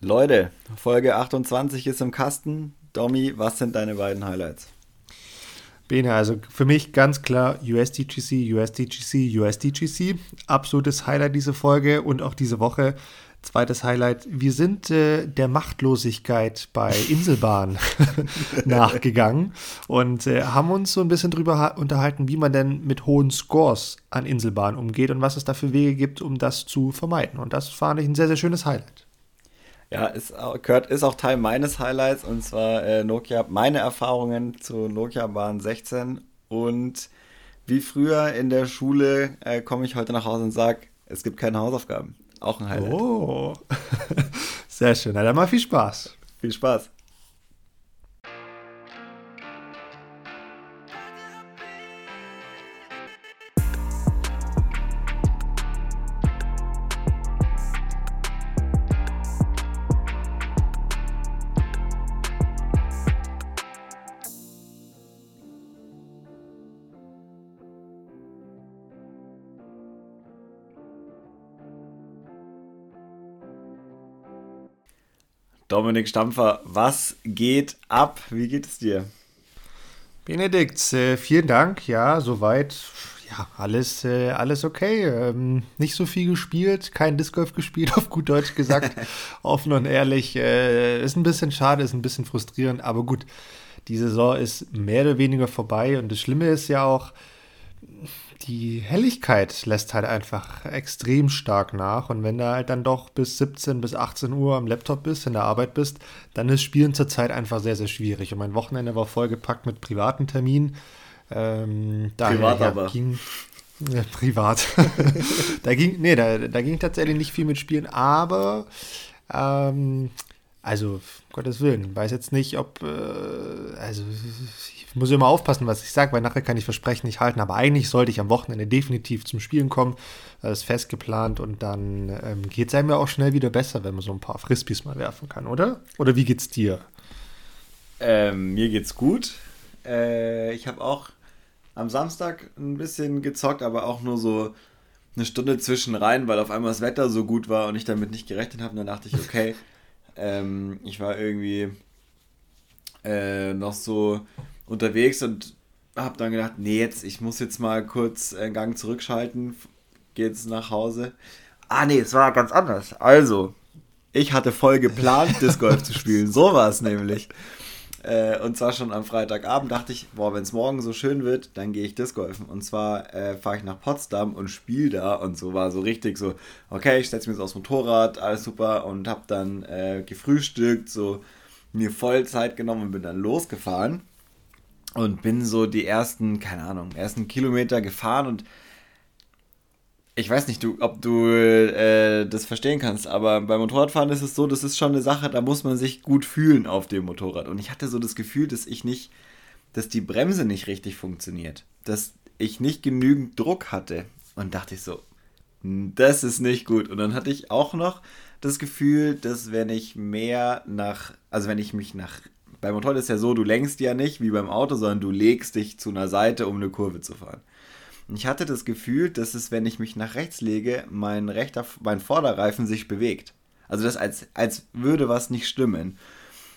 Leute, Folge 28 ist im Kasten. Domi, was sind deine beiden Highlights? Bene, also für mich ganz klar USDGC, USDGC, USDGC. Absolutes Highlight diese Folge und auch diese Woche. Zweites Highlight, wir sind äh, der Machtlosigkeit bei Inselbahn nachgegangen und äh, haben uns so ein bisschen drüber unterhalten, wie man denn mit hohen Scores an Inselbahn umgeht und was es da für Wege gibt, um das zu vermeiden. Und das fand ich ein sehr, sehr schönes Highlight. Ja, ist, Kurt ist auch Teil meines Highlights und zwar äh, Nokia, meine Erfahrungen zu Nokia Bahn 16 und wie früher in der Schule äh, komme ich heute nach Hause und sage, es gibt keine Hausaufgaben. Auch ein Highlight. Oh, sehr schön. Na dann mal viel Spaß. Viel Spaß. Dominik Stampfer, was geht ab? Wie geht es dir? Benedikt, äh, vielen Dank. Ja, soweit. Ja, alles, äh, alles okay. Ähm, nicht so viel gespielt, kein Disc Golf gespielt, auf gut Deutsch gesagt. Offen und ehrlich. Äh, ist ein bisschen schade, ist ein bisschen frustrierend, aber gut. Die Saison ist mehr oder weniger vorbei und das Schlimme ist ja auch, die Helligkeit lässt halt einfach extrem stark nach. Und wenn du halt dann doch bis 17 bis 18 Uhr am Laptop bist, in der Arbeit bist, dann ist Spielen zurzeit einfach sehr, sehr schwierig. Und mein Wochenende war vollgepackt mit privaten Terminen. Ähm, privat aber. Ging, ja, privat. da ging, nee, da, da ging tatsächlich nicht viel mit Spielen, aber ähm, also, um Gottes Willen, weiß jetzt nicht, ob, äh, also muss immer aufpassen, was ich sage, weil nachher kann ich Versprechen nicht halten, aber eigentlich sollte ich am Wochenende definitiv zum Spielen kommen. Das ist fest geplant und dann ähm, geht es einem ja auch schnell wieder besser, wenn man so ein paar Frisbees mal werfen kann, oder? Oder wie geht's dir? Ähm, mir geht's gut. Äh, ich habe auch am Samstag ein bisschen gezockt, aber auch nur so eine Stunde zwischen rein, weil auf einmal das Wetter so gut war und ich damit nicht gerechnet habe. Und dann dachte ich, okay, ähm, ich war irgendwie äh, noch so unterwegs und habe dann gedacht, nee, jetzt, ich muss jetzt mal kurz einen Gang zurückschalten, geht's nach Hause. Ah, nee, es war ganz anders. Also, ich hatte voll geplant, Disc Golf zu spielen. So war es nämlich. Äh, und zwar schon am Freitagabend dachte ich, boah, wenn es morgen so schön wird, dann gehe ich Disc Golfen. Und zwar äh, fahre ich nach Potsdam und spiele da. Und so war so richtig so, okay, ich setze mich jetzt aufs Motorrad, alles super. Und habe dann äh, gefrühstückt, so mir voll Zeit genommen und bin dann losgefahren und bin so die ersten, keine Ahnung, ersten Kilometer gefahren und ich weiß nicht, du, ob du äh, das verstehen kannst, aber beim Motorradfahren ist es so, das ist schon eine Sache, da muss man sich gut fühlen auf dem Motorrad. Und ich hatte so das Gefühl, dass ich nicht, dass die Bremse nicht richtig funktioniert, dass ich nicht genügend Druck hatte. Und dachte ich so, das ist nicht gut. Und dann hatte ich auch noch das Gefühl, dass wenn ich mehr nach, also wenn ich mich nach beim Motorrad ist ja so, du lenkst ja nicht wie beim Auto, sondern du legst dich zu einer Seite, um eine Kurve zu fahren. Und ich hatte das Gefühl, dass es, wenn ich mich nach rechts lege, mein rechter, mein Vorderreifen sich bewegt. Also das als, als würde was nicht stimmen.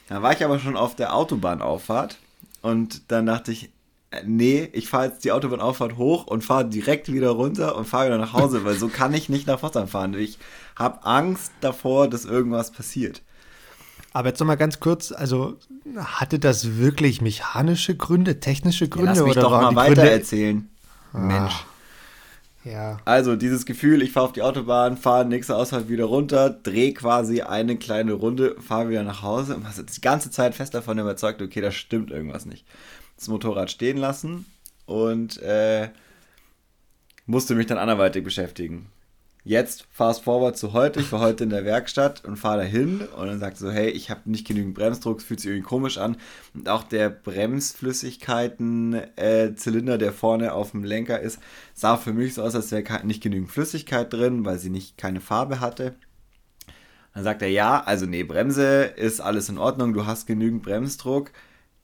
Da war ich aber schon auf der Autobahnauffahrt und dann dachte ich, äh, nee, ich fahre jetzt die Autobahnauffahrt hoch und fahre direkt wieder runter und fahre wieder nach Hause, weil so kann ich nicht nach Potsdam fahren. Ich habe Angst davor, dass irgendwas passiert. Aber jetzt nochmal ganz kurz, also hatte das wirklich mechanische Gründe, technische Gründe? Ja, lass mich oder doch mal weiter erzählen. Ah, Mensch. Ja. Also dieses Gefühl, ich fahre auf die Autobahn, fahre nächste Ausfahrt wieder runter, drehe quasi eine kleine Runde, fahre wieder nach Hause und war die ganze Zeit fest davon überzeugt, okay, da stimmt irgendwas nicht. Das Motorrad stehen lassen und äh, musste mich dann anderweitig beschäftigen jetzt fast forward zu heute. Ich war heute in der Werkstatt und fahre dahin und dann sagt so, hey, ich habe nicht genügend Bremsdruck, es fühlt sich irgendwie komisch an. Und auch der Bremsflüssigkeiten-Zylinder, äh, der vorne auf dem Lenker ist, sah für mich so aus, als wäre nicht genügend Flüssigkeit drin, weil sie nicht keine Farbe hatte. Dann sagt er, ja, also nee, Bremse ist alles in Ordnung, du hast genügend Bremsdruck.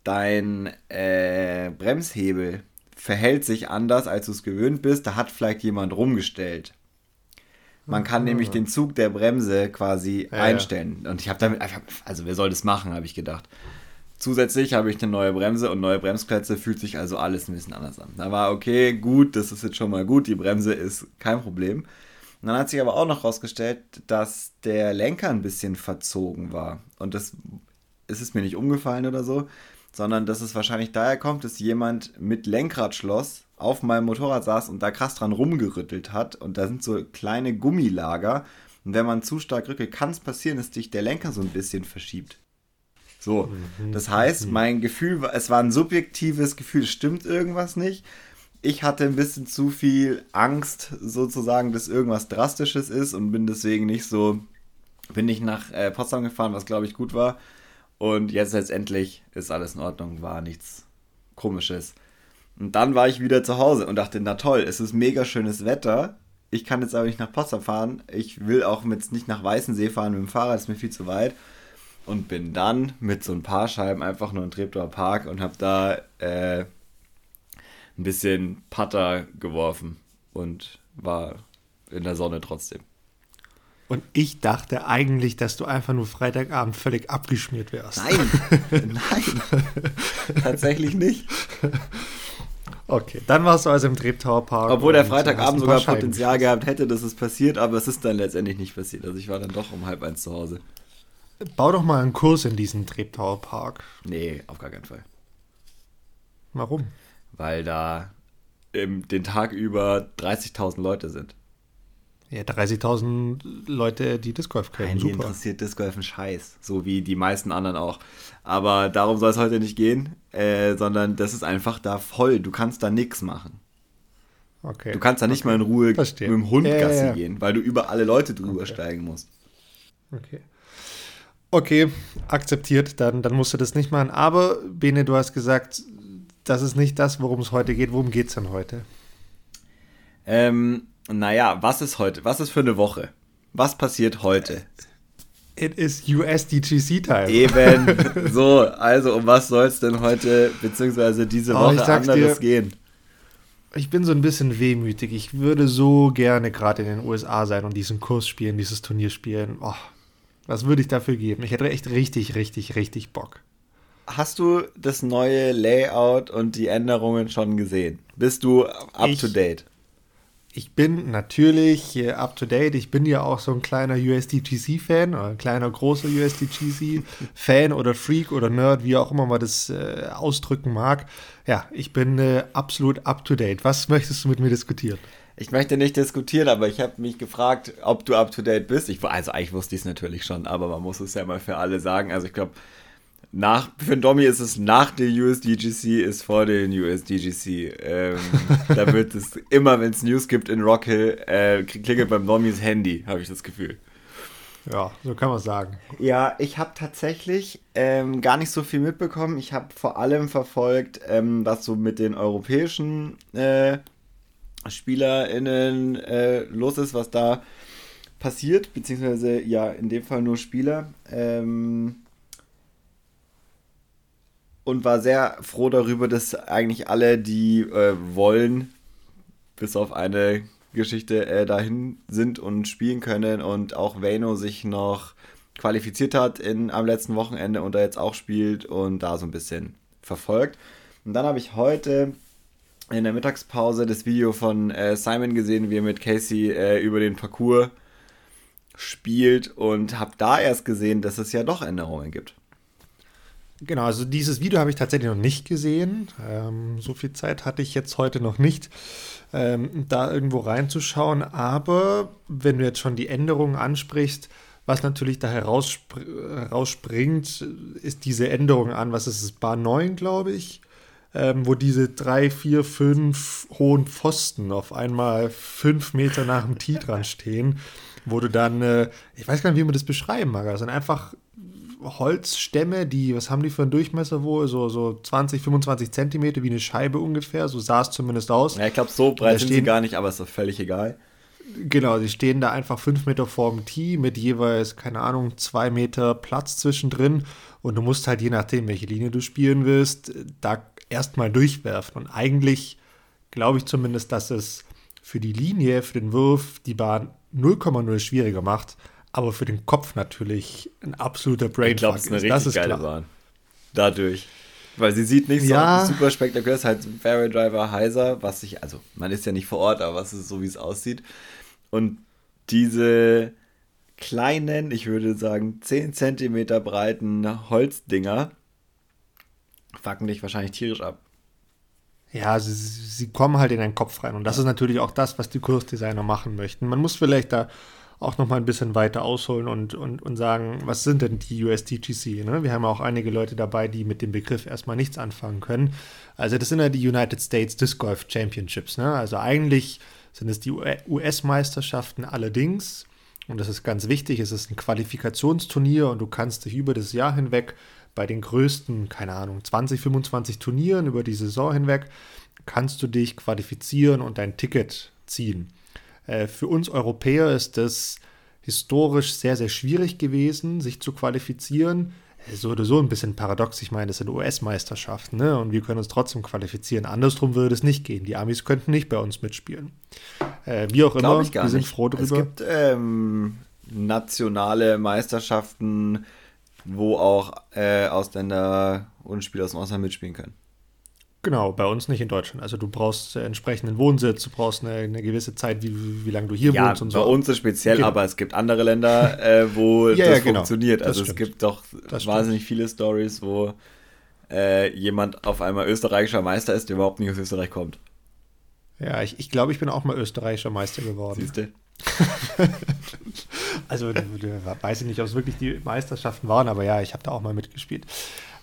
Dein äh, Bremshebel verhält sich anders, als du es gewöhnt bist. Da hat vielleicht jemand rumgestellt. Man kann nämlich den Zug der Bremse quasi ja, einstellen. Ja. Und ich habe damit einfach, also wer soll das machen, habe ich gedacht. Zusätzlich habe ich eine neue Bremse und neue Bremsplätze, fühlt sich also alles ein bisschen anders an. Da war okay, gut, das ist jetzt schon mal gut, die Bremse ist kein Problem. Und dann hat sich aber auch noch herausgestellt, dass der Lenker ein bisschen verzogen war. Und das ist es mir nicht umgefallen oder so, sondern dass es wahrscheinlich daher kommt, dass jemand mit Lenkradschloss auf meinem Motorrad saß und da krass dran rumgerüttelt hat. Und da sind so kleine Gummilager. Und wenn man zu stark rückelt, kann es passieren, dass sich der Lenker so ein bisschen verschiebt. So, mhm. das heißt, mhm. mein Gefühl, es war ein subjektives Gefühl, es stimmt irgendwas nicht. Ich hatte ein bisschen zu viel Angst, sozusagen, dass irgendwas Drastisches ist und bin deswegen nicht so, bin nicht nach äh, Potsdam gefahren, was glaube ich gut war. Und jetzt letztendlich ist alles in Ordnung, war nichts Komisches. Und dann war ich wieder zu Hause und dachte, na toll, es ist mega schönes Wetter. Ich kann jetzt aber nicht nach Potsdam fahren. Ich will auch jetzt nicht nach Weißensee fahren mit dem Fahrrad, das ist mir viel zu weit und bin dann mit so ein paar Scheiben einfach nur in Treptower Park und habe da äh, ein bisschen Putter geworfen und war in der Sonne trotzdem. Und ich dachte eigentlich, dass du einfach nur Freitagabend völlig abgeschmiert wärst. Nein, nein, tatsächlich nicht. Okay, dann warst du also im Treptower Park. Obwohl der Freitagabend sogar Potenzial gehabt hätte, dass es passiert, aber es ist dann letztendlich nicht passiert. Also ich war dann doch um halb eins zu Hause. Bau doch mal einen Kurs in diesen Treptower Park. Nee, auf gar keinen Fall. Warum? Weil da im, den Tag über 30.000 Leute sind. Ja, 30.000 Leute, die Disc Golf kennen. Nein, die interessiert Disc Golf einen Scheiß. So wie die meisten anderen auch. Aber darum soll es heute nicht gehen, äh, sondern das ist einfach da voll. Du kannst da nichts machen. Okay. Du kannst da nicht okay. mal in Ruhe Verstehe. mit dem Hund ja, Gassi ja, ja. gehen, weil du über alle Leute drüber okay. steigen musst. Okay. Okay, akzeptiert, dann, dann musst du das nicht machen. Aber, Bene, du hast gesagt, das ist nicht das, worum es heute geht. Worum geht es denn heute? Ähm, naja, was ist heute? Was ist für eine Woche? Was passiert heute? It is USDGC-Time. Eben. so, also um was soll es denn heute, beziehungsweise diese oh, Woche anderes dir, gehen? Ich bin so ein bisschen wehmütig. Ich würde so gerne gerade in den USA sein und diesen Kurs spielen, dieses Turnier spielen. Oh, was würde ich dafür geben? Ich hätte echt richtig, richtig, richtig Bock. Hast du das neue Layout und die Änderungen schon gesehen? Bist du up ich, to date? Ich bin natürlich up to date. Ich bin ja auch so ein kleiner USDGC-Fan, oder ein kleiner großer USDGC-Fan oder Freak oder Nerd, wie auch immer man das äh, ausdrücken mag. Ja, ich bin äh, absolut up to date. Was möchtest du mit mir diskutieren? Ich möchte nicht diskutieren, aber ich habe mich gefragt, ob du up to date bist. Ich, also eigentlich wusste ich es natürlich schon, aber man muss es ja mal für alle sagen. Also ich glaube, nach, für den Domi ist es nach der USDGC, ist vor den USDGC. Ähm, da wird es immer, wenn es News gibt in Rockhill, äh, klingelt beim Domis Handy, habe ich das Gefühl. Ja, so kann man sagen. Ja, ich habe tatsächlich ähm, gar nicht so viel mitbekommen. Ich habe vor allem verfolgt, ähm, was so mit den europäischen äh, SpielerInnen äh, los ist, was da passiert, beziehungsweise ja, in dem Fall nur Spieler. Ähm, und war sehr froh darüber, dass eigentlich alle, die äh, wollen, bis auf eine Geschichte äh, dahin sind und spielen können und auch Vano sich noch qualifiziert hat in, am letzten Wochenende und da jetzt auch spielt und da so ein bisschen verfolgt. Und dann habe ich heute in der Mittagspause das Video von äh, Simon gesehen, wie er mit Casey äh, über den Parcours spielt und habe da erst gesehen, dass es ja doch Änderungen gibt. Genau, also dieses Video habe ich tatsächlich noch nicht gesehen. Ähm, so viel Zeit hatte ich jetzt heute noch nicht, ähm, da irgendwo reinzuschauen. Aber wenn du jetzt schon die Änderungen ansprichst, was natürlich da herausspringt, ist diese Änderung an, was ist es, Bar 9, glaube ich, ähm, wo diese drei, vier, fünf hohen Pfosten auf einmal fünf Meter nach dem Tee dran stehen, wo du dann, äh, ich weiß gar nicht, wie man das beschreiben mag, also einfach Holzstämme, die, was haben die für einen Durchmesser wohl? So, so 20, 25 Zentimeter, wie eine Scheibe ungefähr, so sah es zumindest aus. Ja, ich glaube, so breit sind sie gar nicht, aber ist doch völlig egal. Genau, sie stehen da einfach fünf Meter vorm Tee mit jeweils, keine Ahnung, zwei Meter Platz zwischendrin und du musst halt je nachdem, welche Linie du spielen willst, da erstmal durchwerfen. Und eigentlich glaube ich zumindest, dass es für die Linie, für den Wurf die Bahn 0,0 schwieriger macht, aber für den Kopf natürlich ein absoluter Brainfuck ich glaube, es ist eine. Das richtig ist geile klar. Bahn. Dadurch. Weil sie sieht nicht Ja. so super spektakulär, ist halt Fairway Driver heiser, was ich, also man ist ja nicht vor Ort, aber was ist so, wie es aussieht. Und diese kleinen, ich würde sagen 10 Zentimeter breiten Holzdinger fucken dich wahrscheinlich tierisch ab. Ja, sie, sie kommen halt in deinen Kopf rein. Und das ist natürlich auch das, was die Kursdesigner machen möchten. Man muss vielleicht da auch noch mal ein bisschen weiter ausholen und, und, und sagen, was sind denn die USDGC? Ne? Wir haben auch einige Leute dabei, die mit dem Begriff erstmal nichts anfangen können. Also das sind ja die United States Disc Golf Championships. Ne? Also eigentlich sind es die US-Meisterschaften allerdings. Und das ist ganz wichtig, es ist ein Qualifikationsturnier und du kannst dich über das Jahr hinweg bei den größten, keine Ahnung, 20, 25 Turnieren über die Saison hinweg, kannst du dich qualifizieren und dein Ticket ziehen. Äh, für uns Europäer ist das historisch sehr, sehr schwierig gewesen, sich zu qualifizieren. So oder so ein bisschen paradox. Ich meine, das sind US-Meisterschaften, ne? Und wir können uns trotzdem qualifizieren. Andersrum würde es nicht gehen. Die Amis könnten nicht bei uns mitspielen. Äh, wie auch immer, ich gar wir sind nicht. froh Es drüber. gibt ähm, nationale Meisterschaften, wo auch äh, Ausländer und Spieler aus dem Ausland mitspielen können. Genau, bei uns nicht in Deutschland. Also du brauchst äh, entsprechenden Wohnsitz, du brauchst eine, eine gewisse Zeit, wie, wie, wie lange du hier Ja, wohnst und bei so. uns ist speziell, Genau. aber es gibt andere Länder, äh, wo Ja, das ja, genau. funktioniert. Das Also es stimmt. gibt doch Das stimmt. wahnsinnig viele Stories, wo äh, jemand auf einmal österreichischer Meister ist, der überhaupt nicht aus Österreich kommt. Ja, ich, ich glaube, ich bin auch mal österreichischer Meister geworden. Siehst du? Also d- weiß ich nicht, ob es wirklich die Meisterschaften waren, aber ja, ich habe da auch mal mitgespielt.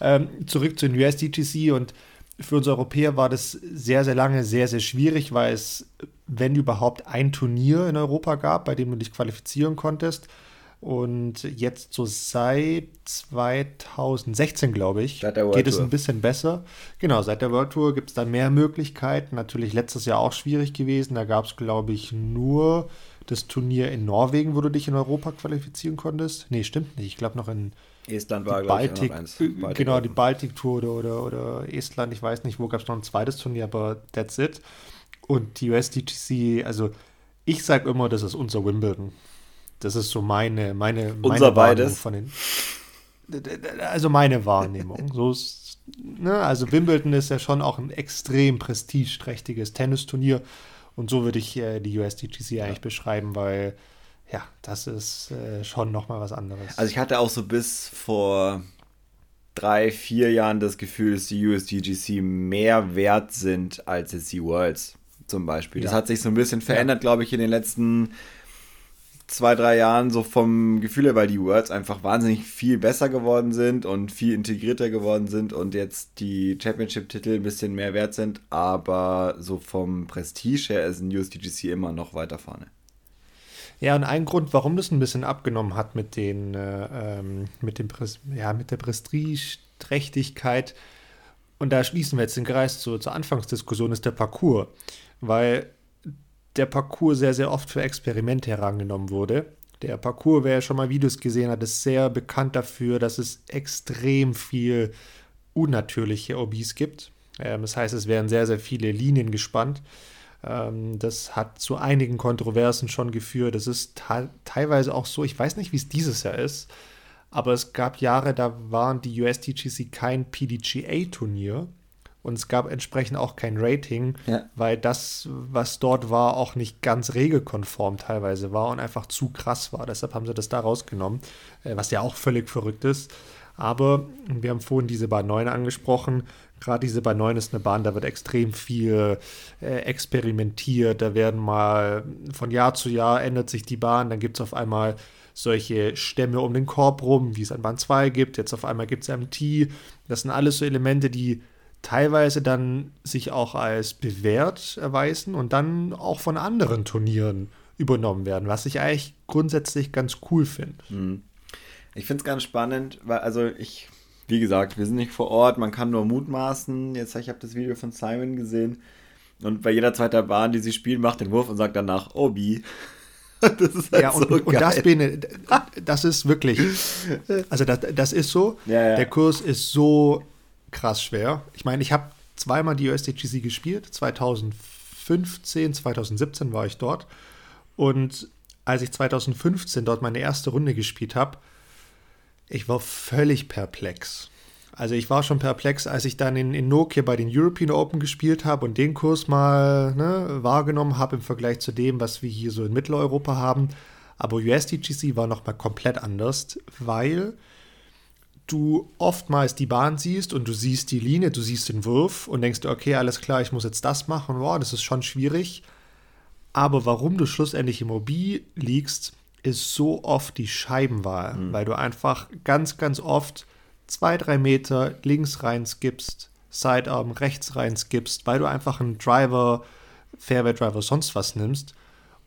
Ähm, zurück zu den USDGC und für uns Europäer war das sehr, sehr lange sehr, sehr schwierig, weil es, wenn überhaupt, ein Turnier in Europa gab, bei dem du dich qualifizieren konntest. Und jetzt so seit 2016, glaube ich, geht es ein bisschen besser. Genau, seit der World Tour gibt es da mehr Möglichkeiten. Natürlich letztes Jahr auch schwierig gewesen. Da gab es, glaube ich, nur das Turnier in Norwegen, wo du dich in Europa qualifizieren konntest. Nee, stimmt nicht. Ich glaube noch in Estland war, glaube ich, eins. Baltik genau, die. Baltik-Tour oder, oder, oder Estland, ich weiß nicht, wo gab es noch ein zweites Turnier, aber that's it. Und die USDGC, also ich sage immer, das ist unser Wimbledon. Das ist so meine, meine, meine Unser beides. von den. Also meine Wahrnehmung. So ist, ne, also Wimbledon ist ja schon auch ein extrem prestigeträchtiges Tennisturnier. Und so würde ich äh, die USDGC eigentlich beschreiben, weil ja, das ist äh, schon nochmal was anderes. Also ich hatte auch so bis vor drei, vier Jahren das Gefühl, dass die USDGC mehr wert sind als jetzt die Worlds zum Beispiel. Das Ja. hat sich so ein bisschen verändert, glaube ich, in den letzten zwei, drei Jahren so vom Gefühl her, weil die Worlds einfach wahnsinnig viel besser geworden sind und viel integrierter geworden sind und jetzt die Championship-Titel ein bisschen mehr wert sind, aber so vom Prestige her ist ein USDGC immer noch weiter vorne. Ja, und ein Grund, warum das ein bisschen abgenommen hat mit den, äh, ähm, mit dem Pres ja, mit der Prestigeträchtigkeit, und da schließen wir jetzt den Kreis zur, zur Anfangsdiskussion, ist der Parcours. Weil der Parcours sehr, sehr oft für Experimente herangenommen wurde. Der Parcours, wer schon mal Videos gesehen hat, ist sehr bekannt dafür, dass es extrem viel unnatürliche OBs gibt. Ähm, das heißt, es werden sehr, sehr viele Linien gespannt. Ähm, das hat zu einigen Kontroversen schon geführt. Das ist te teilweise auch so, ich weiß nicht, wie es dieses Jahr ist, aber es gab Jahre, da waren die USDGC kein PDGA-Turnier und es gab entsprechend auch kein Rating, Ja. weil das, was dort war, auch nicht ganz regelkonform teilweise war und einfach zu krass war. Deshalb haben sie das da rausgenommen, äh, was ja auch völlig verrückt ist. Aber wir haben vorhin diese Bahn 9 angesprochen. Gerade diese Bahn 9 ist eine Bahn, da wird extrem viel äh, experimentiert. Da werden mal von Jahr zu Jahr ändert sich die Bahn. Dann gibt es auf einmal solche Stämme um den Korb rum, wie es an Bahn 2 gibt. Jetzt auf einmal gibt es MT. Das sind alles so Elemente, die teilweise dann sich auch als bewährt erweisen und dann auch von anderen Turnieren übernommen werden, was ich eigentlich grundsätzlich ganz cool finde. Ich finde es ganz spannend, weil, also ich, wie gesagt, wir sind nicht vor Ort, man kann nur mutmaßen. Jetzt, ich habe das Video von Simon gesehen und bei jeder zweiten Bahn, die sie spielen, macht den Wurf und sagt danach Obi. Das ist halt Ja, und, so und das, Bene, das ist wirklich, also das, das ist so, Ja, ja. der Kurs ist so krass schwer. Ich meine, ich habe zweimal die USDGC gespielt, 2015, 2017 war ich dort. Und als ich 2015 dort meine erste Runde gespielt habe, ich war völlig perplex. Also ich war schon perplex, als ich dann in, in Nokia bei den European Open gespielt habe und den Kurs mal ne, wahrgenommen habe im Vergleich zu dem, was wir hier so in Mitteleuropa haben. Aber USDGC war nochmal komplett anders, weil du oftmals die Bahn siehst und du siehst die Linie, du siehst den Wurf und denkst, okay, alles klar, ich muss jetzt das machen, wow, das ist schon schwierig. Aber warum du schlussendlich im OB liegst, ist so oft die Scheibenwahl, mhm. weil du einfach ganz, ganz oft zwei, drei Meter links rein skippst, Sidearm rechts rein skippst, weil du einfach einen Driver, Fairway Driver, sonst was nimmst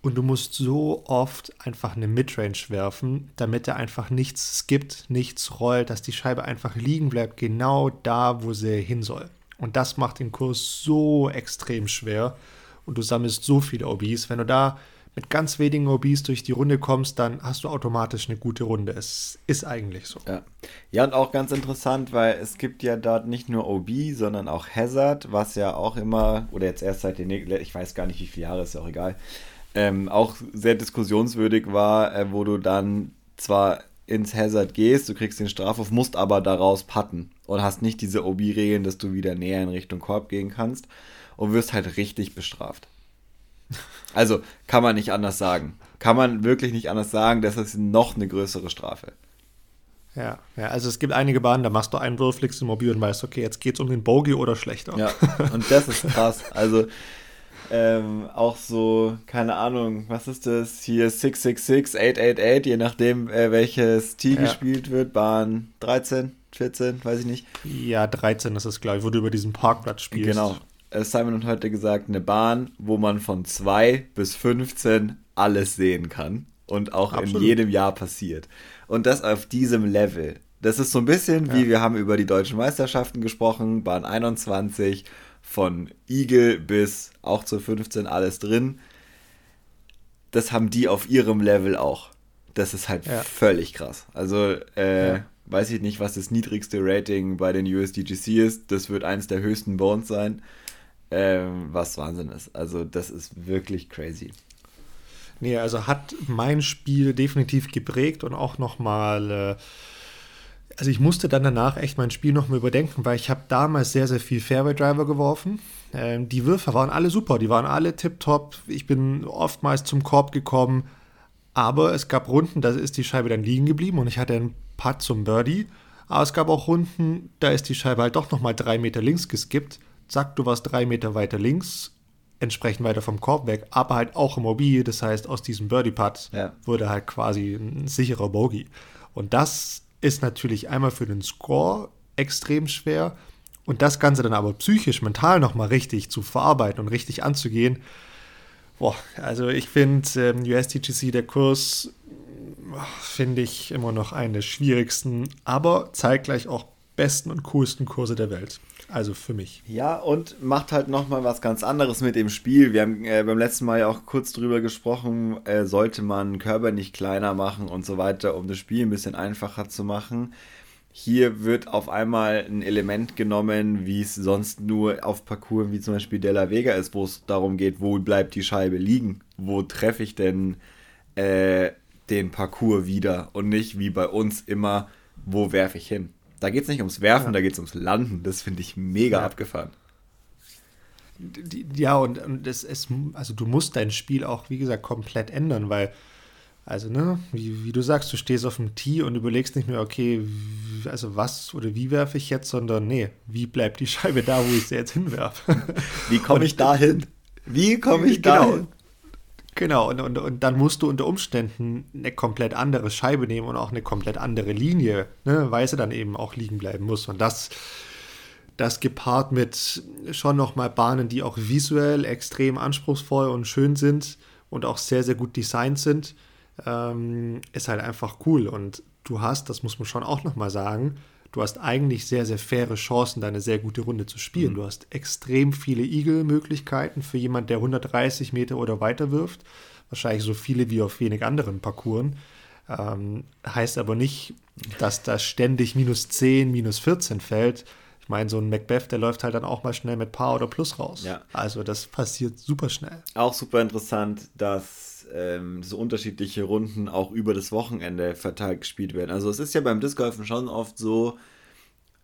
und du musst so oft einfach eine Midrange werfen, damit er einfach nichts skippt, nichts rollt, dass die Scheibe einfach liegen bleibt, genau da, wo sie hin soll. Und das macht den Kurs so extrem schwer und du sammelst so viele OBs. Wenn du da mit ganz wenigen OBs durch die Runde kommst, dann hast du automatisch eine gute Runde. Es ist eigentlich so. Ja. ja, und auch ganz interessant, weil es gibt ja dort nicht nur OB, sondern auch Hazard, was ja auch immer, oder jetzt erst seit den, ich weiß gar nicht, wie viele Jahre, ist ja auch egal, ähm, auch sehr diskussionswürdig war, äh, wo du dann zwar ins Hazard gehst, du kriegst den Strafwurf, musst aber daraus putten und hast nicht diese OB-Regeln, dass du wieder näher in Richtung Korb gehen kannst und wirst halt richtig bestraft. Also kann man nicht anders sagen. Kann man wirklich nicht anders sagen, das ist noch eine größere Strafe. Ja, ja, also es gibt einige Bahnen, da machst du einen Wurf, fliegst im Mobil und weißt, okay, jetzt geht es um den Bogey oder schlechter. Ja, und das ist krass. Also ähm, auch so, keine Ahnung, was ist das? Hier 666, 888, je nachdem, äh, welches Tee ja. gespielt wird. Bahn 13, 14, weiß ich nicht. Ja, 13 ist es, glaube ich, wo du über diesen Parkplatz spielst. Genau. Äh, Simon hat heute gesagt, eine Bahn, wo man von 2 bis 15 alles sehen kann und auch Absolut. in jedem Jahr passiert. Und das auf diesem Level. Das ist so ein bisschen wie wir haben über die deutschen Meisterschaften gesprochen, Bahn 21 von Eagle bis auch zur 15 alles drin. Das haben die auf ihrem Level auch. Das ist halt ja. völlig krass. Also, äh, ja. weiß ich nicht, was das niedrigste Rating bei den USDGC ist. Das wird eins der höchsten Bones sein. Ähm, was Wahnsinn ist. Also, das ist wirklich crazy. Nee, also hat mein Spiel definitiv geprägt und auch nochmal äh, also ich musste dann danach echt mein Spiel nochmal überdenken, weil ich habe damals sehr, sehr viel Fairway Driver geworfen. Ähm, die Würfe waren alle super, die waren alle tipptopp. Ich bin oftmals zum Korb gekommen, aber es gab Runden, da ist die Scheibe dann liegen geblieben und ich hatte einen Putt zum Birdie. Aber es gab auch Runden, da ist die Scheibe halt doch nochmal drei Meter links geskippt. Zack, du warst drei Meter weiter links, entsprechend weiter vom Korb weg, aber halt auch im Mobil. Das heißt, aus diesem Birdie-Putt ja. wurde halt quasi ein sicherer Bogey. Und das ist natürlich einmal für den Score extrem schwer und das Ganze dann aber psychisch, mental nochmal richtig zu verarbeiten und richtig anzugehen. Boah, also ich finde ähm, USDGC, der Kurs, finde ich immer noch einen der schwierigsten, aber zeitgleich auch besten und coolsten Kurse der Welt. Also für mich. Ja, und macht halt nochmal was ganz anderes mit dem Spiel. Wir haben äh, beim letzten Mal ja auch kurz drüber gesprochen, äh, sollte man Körper nicht kleiner machen und so weiter, um das Spiel ein bisschen einfacher zu machen. Hier wird auf einmal ein Element genommen, wie es sonst nur auf Parcours wie zum Beispiel Della Vega ist, wo es darum geht, wo bleibt die Scheibe liegen? Wo treffe ich denn äh, den Parcours wieder? Und nicht wie bei uns immer, wo werfe ich hin? Da geht es nicht ums Werfen, ja. da geht es ums Landen. Das finde ich mega ja. abgefahren. Ja, und, und es, es, also du musst dein Spiel auch, wie gesagt, komplett ändern, weil, also, ne, wie, wie du sagst, du stehst auf dem Tee und überlegst nicht mehr, okay, also was oder wie werfe ich jetzt, sondern nee, wie bleibt die Scheibe da, wo ich sie jetzt hinwerfe? Wie komme ich da hin? Wie komme ich da hin? Genau, und, und, und dann musst du unter Umständen eine komplett andere Scheibe nehmen und auch eine komplett andere Linie, ne, weil sie dann eben auch liegen bleiben muss. Und das, das gepaart mit schon nochmal Bahnen, die auch visuell extrem anspruchsvoll und schön sind und auch sehr, sehr gut designt sind, ähm, ist halt einfach cool. Und du hast, das muss man schon auch nochmal sagen, du hast eigentlich sehr, sehr faire Chancen, deine sehr gute Runde zu spielen. Mhm. Du hast extrem viele Eagle-Möglichkeiten für jemanden, der 130 Meter oder weiter wirft. Wahrscheinlich so viele wie auf wenig anderen Parcours. Ähm, heißt aber nicht, dass das ständig minus 10, minus 14 fällt. Ich meine, so ein Macbeth, der läuft halt dann auch mal schnell mit Paar oder Plus raus. Ja. Also das passiert super schnell. Auch super interessant, dass ähm, so unterschiedliche Runden auch über das Wochenende verteilt gespielt werden. Also es ist ja beim Disc Golfen schon oft so,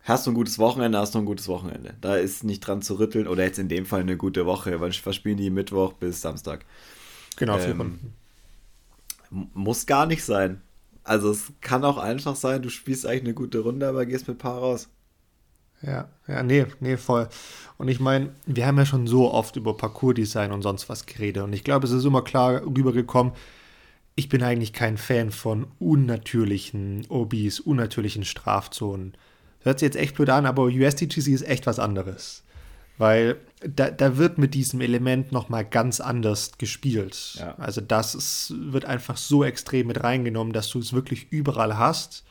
hast du ein gutes Wochenende, hast du ein gutes Wochenende. Da ist nicht dran zu rütteln oder jetzt in dem Fall eine gute Woche, weil was spielen die Mittwoch bis Samstag. Genau, vier Ähm, Runden. Muss gar nicht sein. Also es kann auch einfach sein, du spielst eigentlich eine gute Runde, aber gehst mit Paar raus. Ja, ja, nee, nee, voll. Und ich meine, wir haben ja schon so oft über Parcours-Design und sonst was geredet. Und ich glaube, es ist immer klar rübergekommen, ich bin eigentlich kein Fan von unnatürlichen OBs, unnatürlichen Strafzonen. Hört sich jetzt echt blöd an, aber USDGC ist echt was anderes. Weil da, da wird mit diesem Element nochmal ganz anders gespielt. Ja. Also das ist, wird einfach so extrem mit reingenommen, dass du es wirklich überall hast.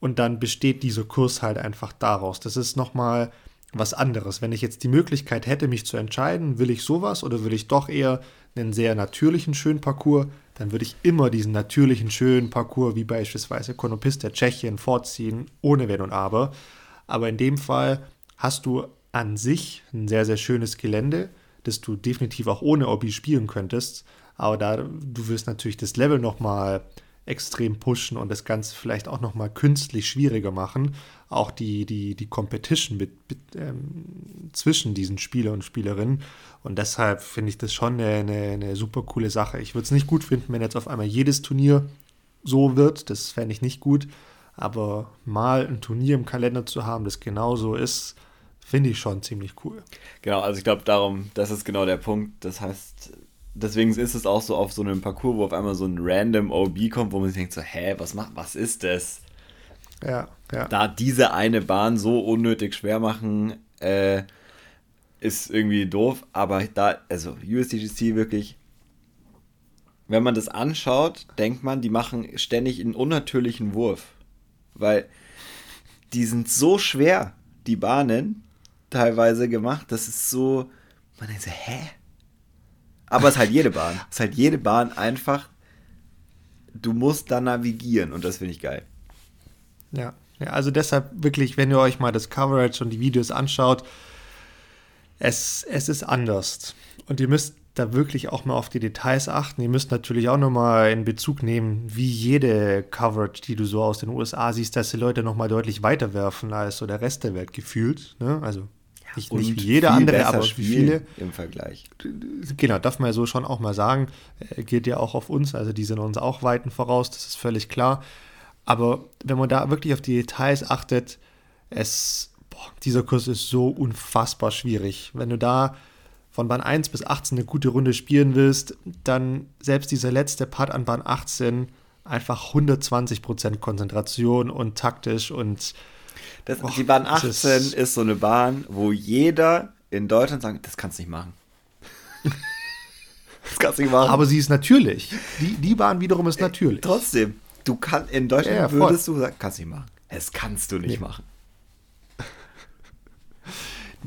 Und dann besteht dieser Kurs halt einfach daraus. Das ist nochmal was anderes. Wenn ich jetzt die Möglichkeit hätte, mich zu entscheiden, will ich sowas oder will ich doch eher einen sehr natürlichen, schönen Parcours, dann würde ich immer diesen natürlichen, schönen Parcours, wie beispielsweise Konopista Tschechien, vorziehen, ohne Wenn und Aber. Aber in dem Fall hast du an sich ein sehr, sehr schönes Gelände, das du definitiv auch ohne Obi spielen könntest. Aber da du wirst natürlich das Level nochmal extrem pushen und das Ganze vielleicht auch nochmal künstlich schwieriger machen. Auch die, die, die Competition mit, mit, ähm, zwischen diesen Spieler und Spielerinnen. Und deshalb finde ich das schon eine, eine, eine super coole Sache. Ich würde es nicht gut finden, wenn jetzt auf einmal jedes Turnier so wird. Das fände ich nicht gut. Aber mal ein Turnier im Kalender zu haben, das genauso ist, finde ich schon ziemlich cool. Genau, also ich glaube darum, das ist genau der Punkt. Das heißt, deswegen ist es auch so auf so einem Parcours, wo auf einmal so ein random OB kommt, wo man sich denkt so, hä, was macht, was ist das? Ja, ja. Da diese eine Bahn so unnötig schwer machen, äh, ist irgendwie doof, aber da, also USDGC wirklich, wenn man das anschaut, denkt man, die machen ständig einen unnatürlichen Wurf. Weil die sind so schwer, die Bahnen, teilweise gemacht, das ist so, man denkt so, hä? Aber es ist halt jede Bahn. Es ist halt jede Bahn einfach, du musst da navigieren und das finde ich geil. Ja. ja, also deshalb wirklich, wenn ihr euch mal das Coverage und die Videos anschaut, es, es ist anders. Und ihr müsst da wirklich auch mal auf die Details achten. Ihr müsst natürlich auch nochmal in Bezug nehmen, wie jede Coverage, die du so aus den USA siehst, dass die Leute nochmal deutlich weiter werfen als so der Rest der Welt gefühlt. Ne? Also nicht, nicht Und wie jeder andere, aber wie viele. Im Vergleich. Genau, darf man ja so schon auch mal sagen. Äh, Geht ja auch auf uns, also die sind uns auch weiten voraus, das ist völlig klar. Aber wenn man da wirklich auf die Details achtet, es, boah, dieser Kurs ist so unfassbar schwierig. Wenn du da von Bahn 1 bis 18 eine gute Runde spielen willst, dann selbst dieser letzte Putt an Bahn 18 einfach 120% Konzentration und taktisch und Das, Boah, die Bahn das 18 ist- ist, so eine Bahn, wo jeder in Deutschland sagt, das kannst du nicht machen. das kannst du nicht machen. aber sie ist natürlich. Die, die Bahn wiederum ist natürlich. trotzdem, du kannst in Deutschland Ja, würdest du sagen, kannst du nicht machen. Das kannst du nicht Nee. machen.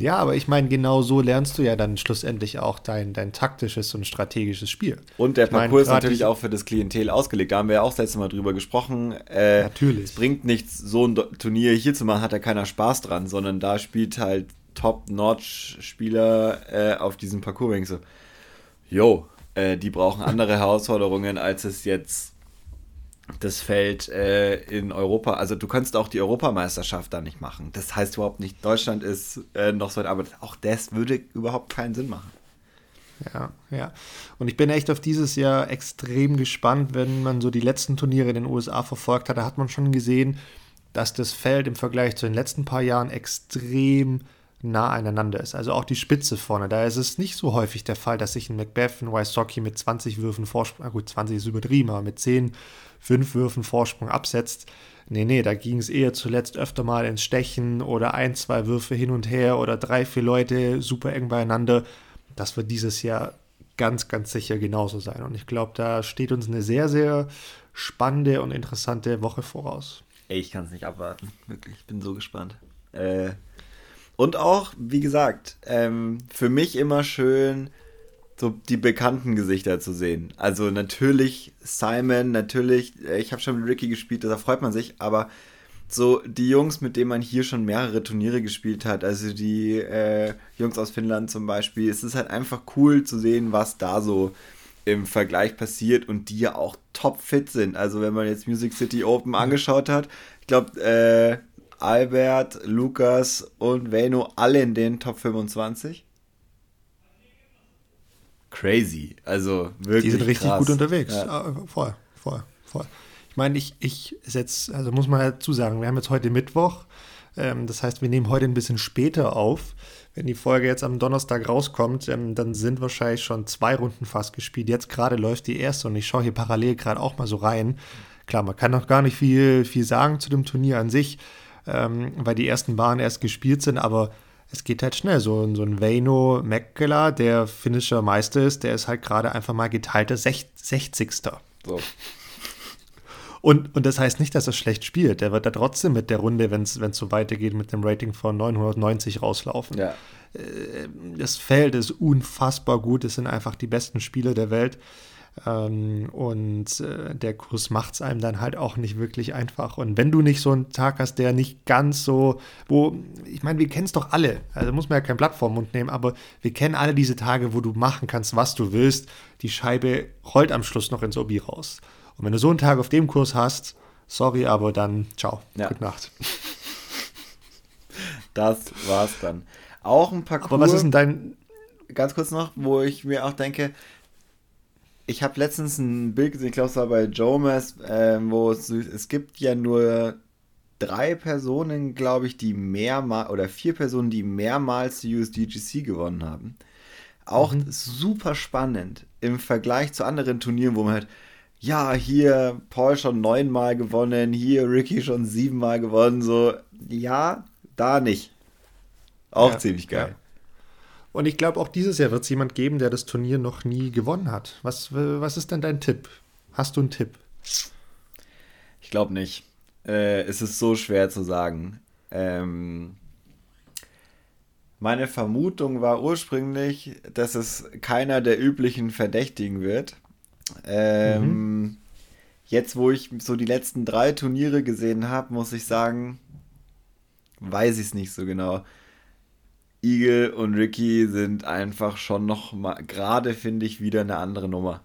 Ja, aber ich meine, genau so lernst du ja dann schlussendlich auch dein, dein taktisches und strategisches Spiel. Und der Ich mein, Parcours ist grad natürlich auch für das Klientel ausgelegt. Da haben wir ja auch das letzte Mal drüber gesprochen. Äh, Natürlich. Es bringt nichts, so ein Turnier hier zu machen, hat da keiner Spaß dran, sondern da spielt halt Top-Notch-Spieler äh, auf diesem Parcours. Ich so, yo, äh, die brauchen andere Herausforderungen, als es jetzt das Feld äh, in Europa. Also du kannst auch die Europameisterschaft da nicht machen. Das heißt überhaupt nicht, Deutschland ist äh, noch so, aber auch das würde überhaupt keinen Sinn machen. Ja, ja. Und ich bin echt auf dieses Jahr extrem gespannt, wenn man so die letzten Turniere in den USA verfolgt hat. Da hat man schon gesehen, dass das Feld im Vergleich zu den letzten paar Jahren extrem nah aneinander ist. Also auch die Spitze vorne. Da ist es nicht so häufig der Fall, dass sich ein Macbeth, ein Wysocki mit 20 Würfen Vorsprung, na gut, 20 ist übertrieben, aber mit 10, 5 Würfen Vorsprung absetzt. Nee, nee, da ging es eher zuletzt öfter mal ins Stechen oder ein, zwei Würfe hin und her oder drei, vier Leute super eng beieinander. Das wird dieses Jahr ganz, ganz sicher genauso sein. Und ich glaube, da steht uns eine sehr, sehr spannende und interessante Woche voraus. Ey, ich kann es nicht abwarten. Wirklich, ich bin so gespannt. Äh, und auch, wie gesagt, ähm, für mich immer schön, so die bekannten Gesichter zu sehen. Also natürlich Simon, natürlich, äh, ich habe schon mit Ricky gespielt, da freut man sich, aber so die Jungs, mit denen man hier schon mehrere Turniere gespielt hat, also die äh, Jungs aus Finnland zum Beispiel, es ist halt einfach cool zu sehen, was da so im Vergleich passiert und die ja auch topfit sind. Also wenn man jetzt Music City Open angeschaut hat, ich glaube, äh, Albert, Lukas und Veno alle in den Top 25. Crazy. Also wirklich. Die sind richtig krass. gut unterwegs. Ja. Ah, voll, voll, voll. Ich meine, ich, ich setze, also muss man dazu sagen, wir haben jetzt heute Mittwoch. Ähm, das heißt, wir nehmen heute ein bisschen später auf. Wenn die Folge jetzt am Donnerstag rauskommt, ähm, dann sind wahrscheinlich schon zwei Runden fast gespielt. Jetzt gerade läuft die erste und ich schaue hier parallel gerade auch mal so rein. Klar, man kann noch gar nicht viel, viel sagen zu dem Turnier an sich, ähm, weil die ersten Bahnen erst gespielt sind, aber es geht halt schnell. So, so ein Veino Meckela, der finnischer Meister ist, der ist halt gerade einfach mal geteilter 60. So. Und, und das heißt nicht, dass er schlecht spielt. Der wird da trotzdem mit der Runde, wenn es so weitergeht, mit dem Rating von 990 rauslaufen. Ja. Äh, das Feld ist unfassbar gut. Es sind einfach die besten Spieler der Welt. Ähm, und äh, der Kurs macht es einem dann halt auch nicht wirklich einfach. Und wenn du nicht so einen Tag hast, der nicht ganz so, wo, ich meine, wir kennen es doch alle, also muss man ja kein Blatt vor den Mund nehmen, aber wir kennen alle diese Tage, wo du machen kannst, was du willst. Die Scheibe rollt am Schluss noch ins Obi raus. Und wenn du so einen Tag auf dem Kurs hast, sorry, aber dann ciao. Ja. Gute Nacht. Das war's dann. Auch ein paar Aber was ist denn dein. Ganz kurz noch, wo ich mir auch denke, ich habe letztens ein Bild gesehen, ich glaube, es war bei Jomas, äh, wo es, es gibt ja nur drei Personen, glaube ich, die mehrmals, oder vier Personen, die mehrmals die USDGC gewonnen haben. Auch mhm. super spannend im Vergleich zu anderen Turnieren, wo man halt, ja, hier Paul schon neunmal gewonnen, hier Ricky schon siebenmal gewonnen, so, ja, da nicht. Auch ja, ziemlich geil. Ja. Und ich glaube, auch dieses Jahr wird es jemand geben, der das Turnier noch nie gewonnen hat. Was, was ist denn dein Tipp? Hast du einen Tipp? Ich glaube nicht. Äh, es ist so schwer zu sagen. Ähm, meine Vermutung war ursprünglich, dass es keiner der üblichen Verdächtigen wird. Ähm, mhm. Jetzt, wo ich so die letzten drei Turniere gesehen habe, muss ich sagen, weiß ich es nicht so genau. Eagle und Ricky sind einfach schon noch mal, gerade finde ich, wieder eine andere Nummer.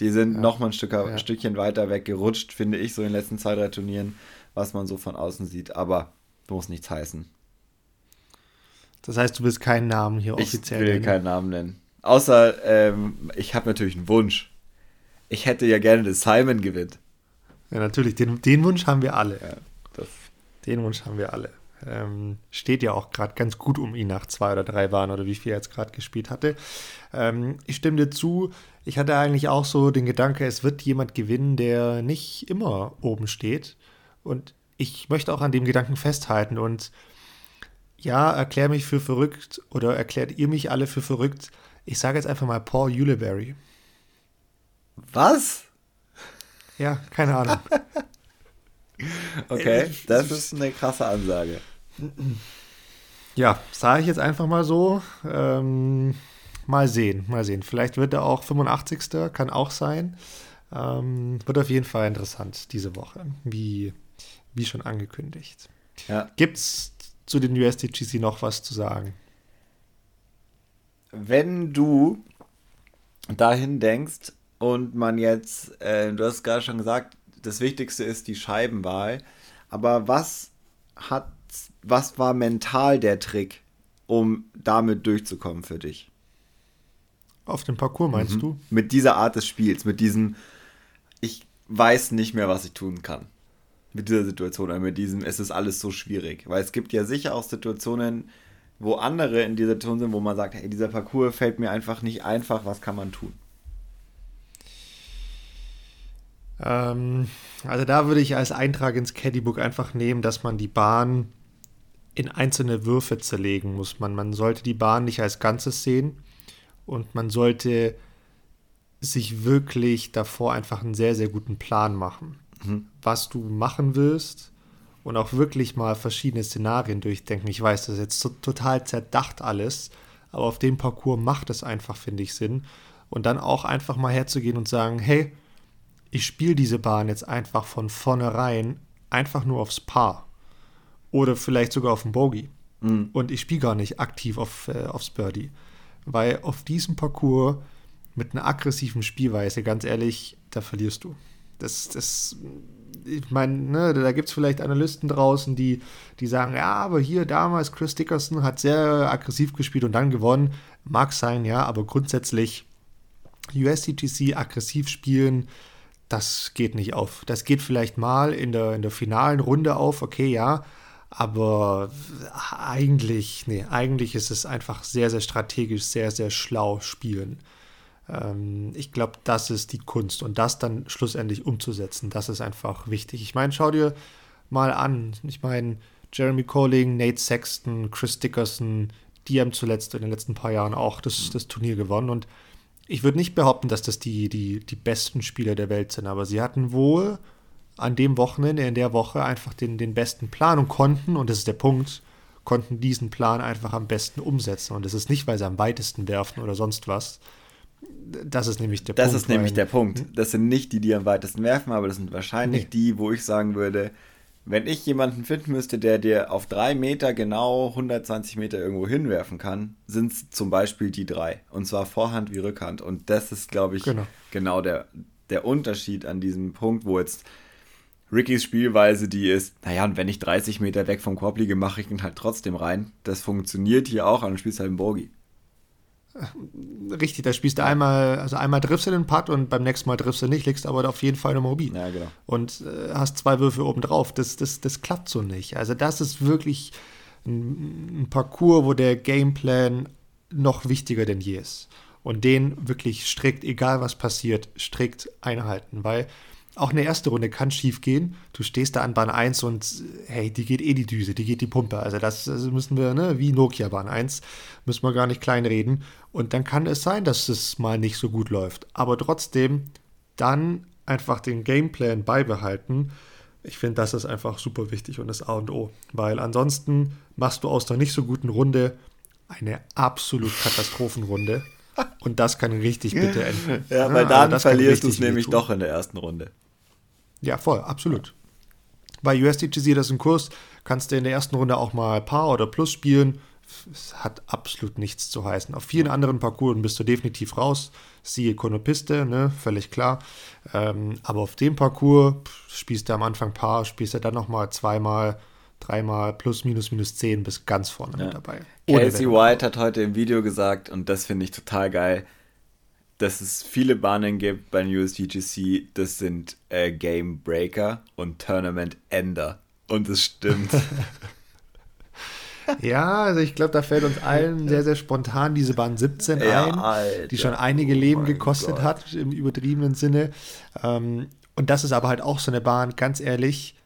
Die sind ja. noch mal ein, Stück, ja. Stückchen weiter weggerutscht, finde ich, so in den letzten zwei, drei Turnieren, was man so von außen sieht. Aber muss nichts heißen. Das heißt, du willst keinen Namen hier offiziell nennen? Ich will keinen Namen nennen. Außer, ähm, ich habe natürlich einen Wunsch. Ich hätte ja gerne, dass Simon gewinnt. Ja, natürlich. Den, den Wunsch haben wir alle. Ja, den Wunsch haben wir alle. Ähm, steht ja auch gerade ganz gut um ihn nach zwei oder drei Waren oder wie viel er jetzt gerade gespielt hatte. Ähm, ich stimme dir zu. Ich hatte eigentlich auch so den Gedanke, es wird jemand gewinnen, der nicht immer oben steht. Und ich möchte auch an dem Gedanken festhalten. Und ja, erklär mich für verrückt oder erklärt ihr mich alle für verrückt. Ich sage jetzt einfach mal Paul Uleberry. Was? Ja, keine Ahnung. okay, das ist eine krasse Ansage. Ja, sage ich jetzt einfach mal so. Ähm, mal sehen, mal sehen. Vielleicht wird er auch 85. Kann auch sein. Ähm, wird auf jeden Fall interessant diese Woche, wie, wie schon angekündigt. Ja. Gibt es zu den USDGC noch was zu sagen? Wenn du dahin denkst und man jetzt, äh, du hast gerade schon gesagt, das Wichtigste ist die Scheibenwahl, aber was hat was war mental der Trick, um damit durchzukommen für dich? Auf dem Parcours meinst mhm. du? Mit dieser Art des Spiels, mit diesem, ich weiß nicht mehr, was ich tun kann. Mit dieser Situation, mit diesem, es ist alles so schwierig. Weil es gibt ja sicher auch Situationen, wo andere in dieser Situation sind, wo man sagt, hey, dieser Parcours fällt mir einfach nicht einfach, was kann man tun? Ähm, also da würde ich als Eintrag ins Caddybook einfach nehmen, dass man die Bahn in einzelne Würfe zerlegen muss. Man, man sollte die Bahn nicht als Ganzes sehen und man sollte sich wirklich davor einfach einen sehr, sehr guten Plan machen, mhm. was du machen willst und auch wirklich mal verschiedene Szenarien durchdenken. Ich weiß, das ist jetzt so, total zerdacht alles, aber auf dem Parcours macht es einfach, finde ich, Sinn. Und dann auch einfach mal herzugehen und sagen, hey, ich spiele diese Bahn jetzt einfach von vornherein einfach nur aufs Paar oder vielleicht sogar auf den Bogey. Mhm. Und ich spiele gar nicht aktiv auf, äh, aufs Birdie. Weil auf diesem Parcours mit einer aggressiven Spielweise, ganz ehrlich, da verlierst du. Das, das, ich meine, ne, da gibt es vielleicht Analysten draußen, die, die sagen, ja, aber hier damals Chris Dickerson hat sehr aggressiv gespielt und dann gewonnen. Mag sein, ja, aber grundsätzlich USDGC aggressiv spielen, das geht nicht auf. Das geht vielleicht mal in der, in der finalen Runde auf, okay, ja, aber eigentlich, nee, eigentlich ist es einfach sehr, sehr strategisch, sehr, sehr schlau spielen. Ähm, ich glaube, das ist die Kunst und das dann schlussendlich umzusetzen, das ist einfach wichtig. Ich meine, schau dir mal an. Ich meine, Jeremy Colling, Nate Sexton, Chris Dickerson, die haben zuletzt in den letzten paar Jahren auch das, das Turnier gewonnen und ich würde nicht behaupten, dass das die, die, die besten Spieler der Welt sind, aber sie hatten wohl an dem Wochenende, in der Woche einfach den, den besten Plan und konnten, und das ist der Punkt, konnten diesen Plan einfach am besten umsetzen. Und das ist nicht, weil sie am weitesten werfen oder sonst was. Das ist nämlich der das Punkt. Das ist nämlich der Punkt. Das sind nicht die, die am weitesten werfen, aber das sind wahrscheinlich nee. die, wo ich sagen würde, wenn ich jemanden finden müsste, der dir auf drei Meter genau 120 Meter irgendwo hinwerfen kann, sind es zum Beispiel die drei. Und zwar Vorhand wie Rückhand. Und das ist, glaube ich, genau, genau der, der Unterschied an diesem Punkt, wo jetzt Rickys Spielweise, die ist, naja, und wenn ich 30 Meter weg vom Korb liege, mache ich ihn halt trotzdem rein. Das funktioniert hier auch, aber dann spielst du halt einen Bogie. Richtig, da spielst du einmal, also einmal triffst du den Putt und beim nächsten Mal triffst du nicht, legst aber auf jeden Fall eine Mobil. Ja, genau. Und äh, hast zwei Würfe oben drauf. Das, das, das klappt so nicht. Also, das ist wirklich ein, ein Parcours, wo der Gameplan noch wichtiger denn je ist. Und den wirklich strikt, egal was passiert, strikt einhalten. Weil auch eine erste Runde kann schief gehen. Du stehst da an Bahn 1 und hey, die geht eh die Düse, die geht die Pumpe. Also das, das müssen wir, ne, wie Nokia Bahn 1, müssen wir gar nicht kleinreden. Und dann kann es sein, dass es mal nicht so gut läuft. Aber trotzdem dann einfach den Gameplan beibehalten. Ich finde, das ist einfach super wichtig und das A und O. Weil ansonsten machst du aus der nicht so guten Runde eine absolut Katastrophenrunde. Und das kann richtig bitte enden. Ja, weil dann also verlierst du es nämlich doch in der ersten Runde. Ja, voll, absolut. Bei USDGC, das ist ein Kurs, kannst du in der ersten Runde auch mal Paar oder Plus spielen. Es hat absolut nichts zu heißen. Auf vielen anderen Parcours bist du definitiv raus. Siehe Konopiste, ne, völlig klar. Ähm, aber auf dem Parcours pff, spielst du am Anfang Paar, spielst du dann nochmal zweimal, dreimal plus, minus, minus 10 bis ganz vorne ja. mit dabei. Casey White hat heute im Video gesagt, und das finde ich total geil, dass es viele Bahnen gibt beim USDGC, das sind äh, Game Breaker und Tournament Ender. Und es stimmt. ja, also ich glaube, da fällt uns allen sehr, sehr spontan diese Bahn 17 ja, ein, Alter. die schon einige Leben oh gekostet Gott. hat, im übertriebenen Sinne. Ähm, und das ist aber halt auch so eine Bahn, ganz ehrlich,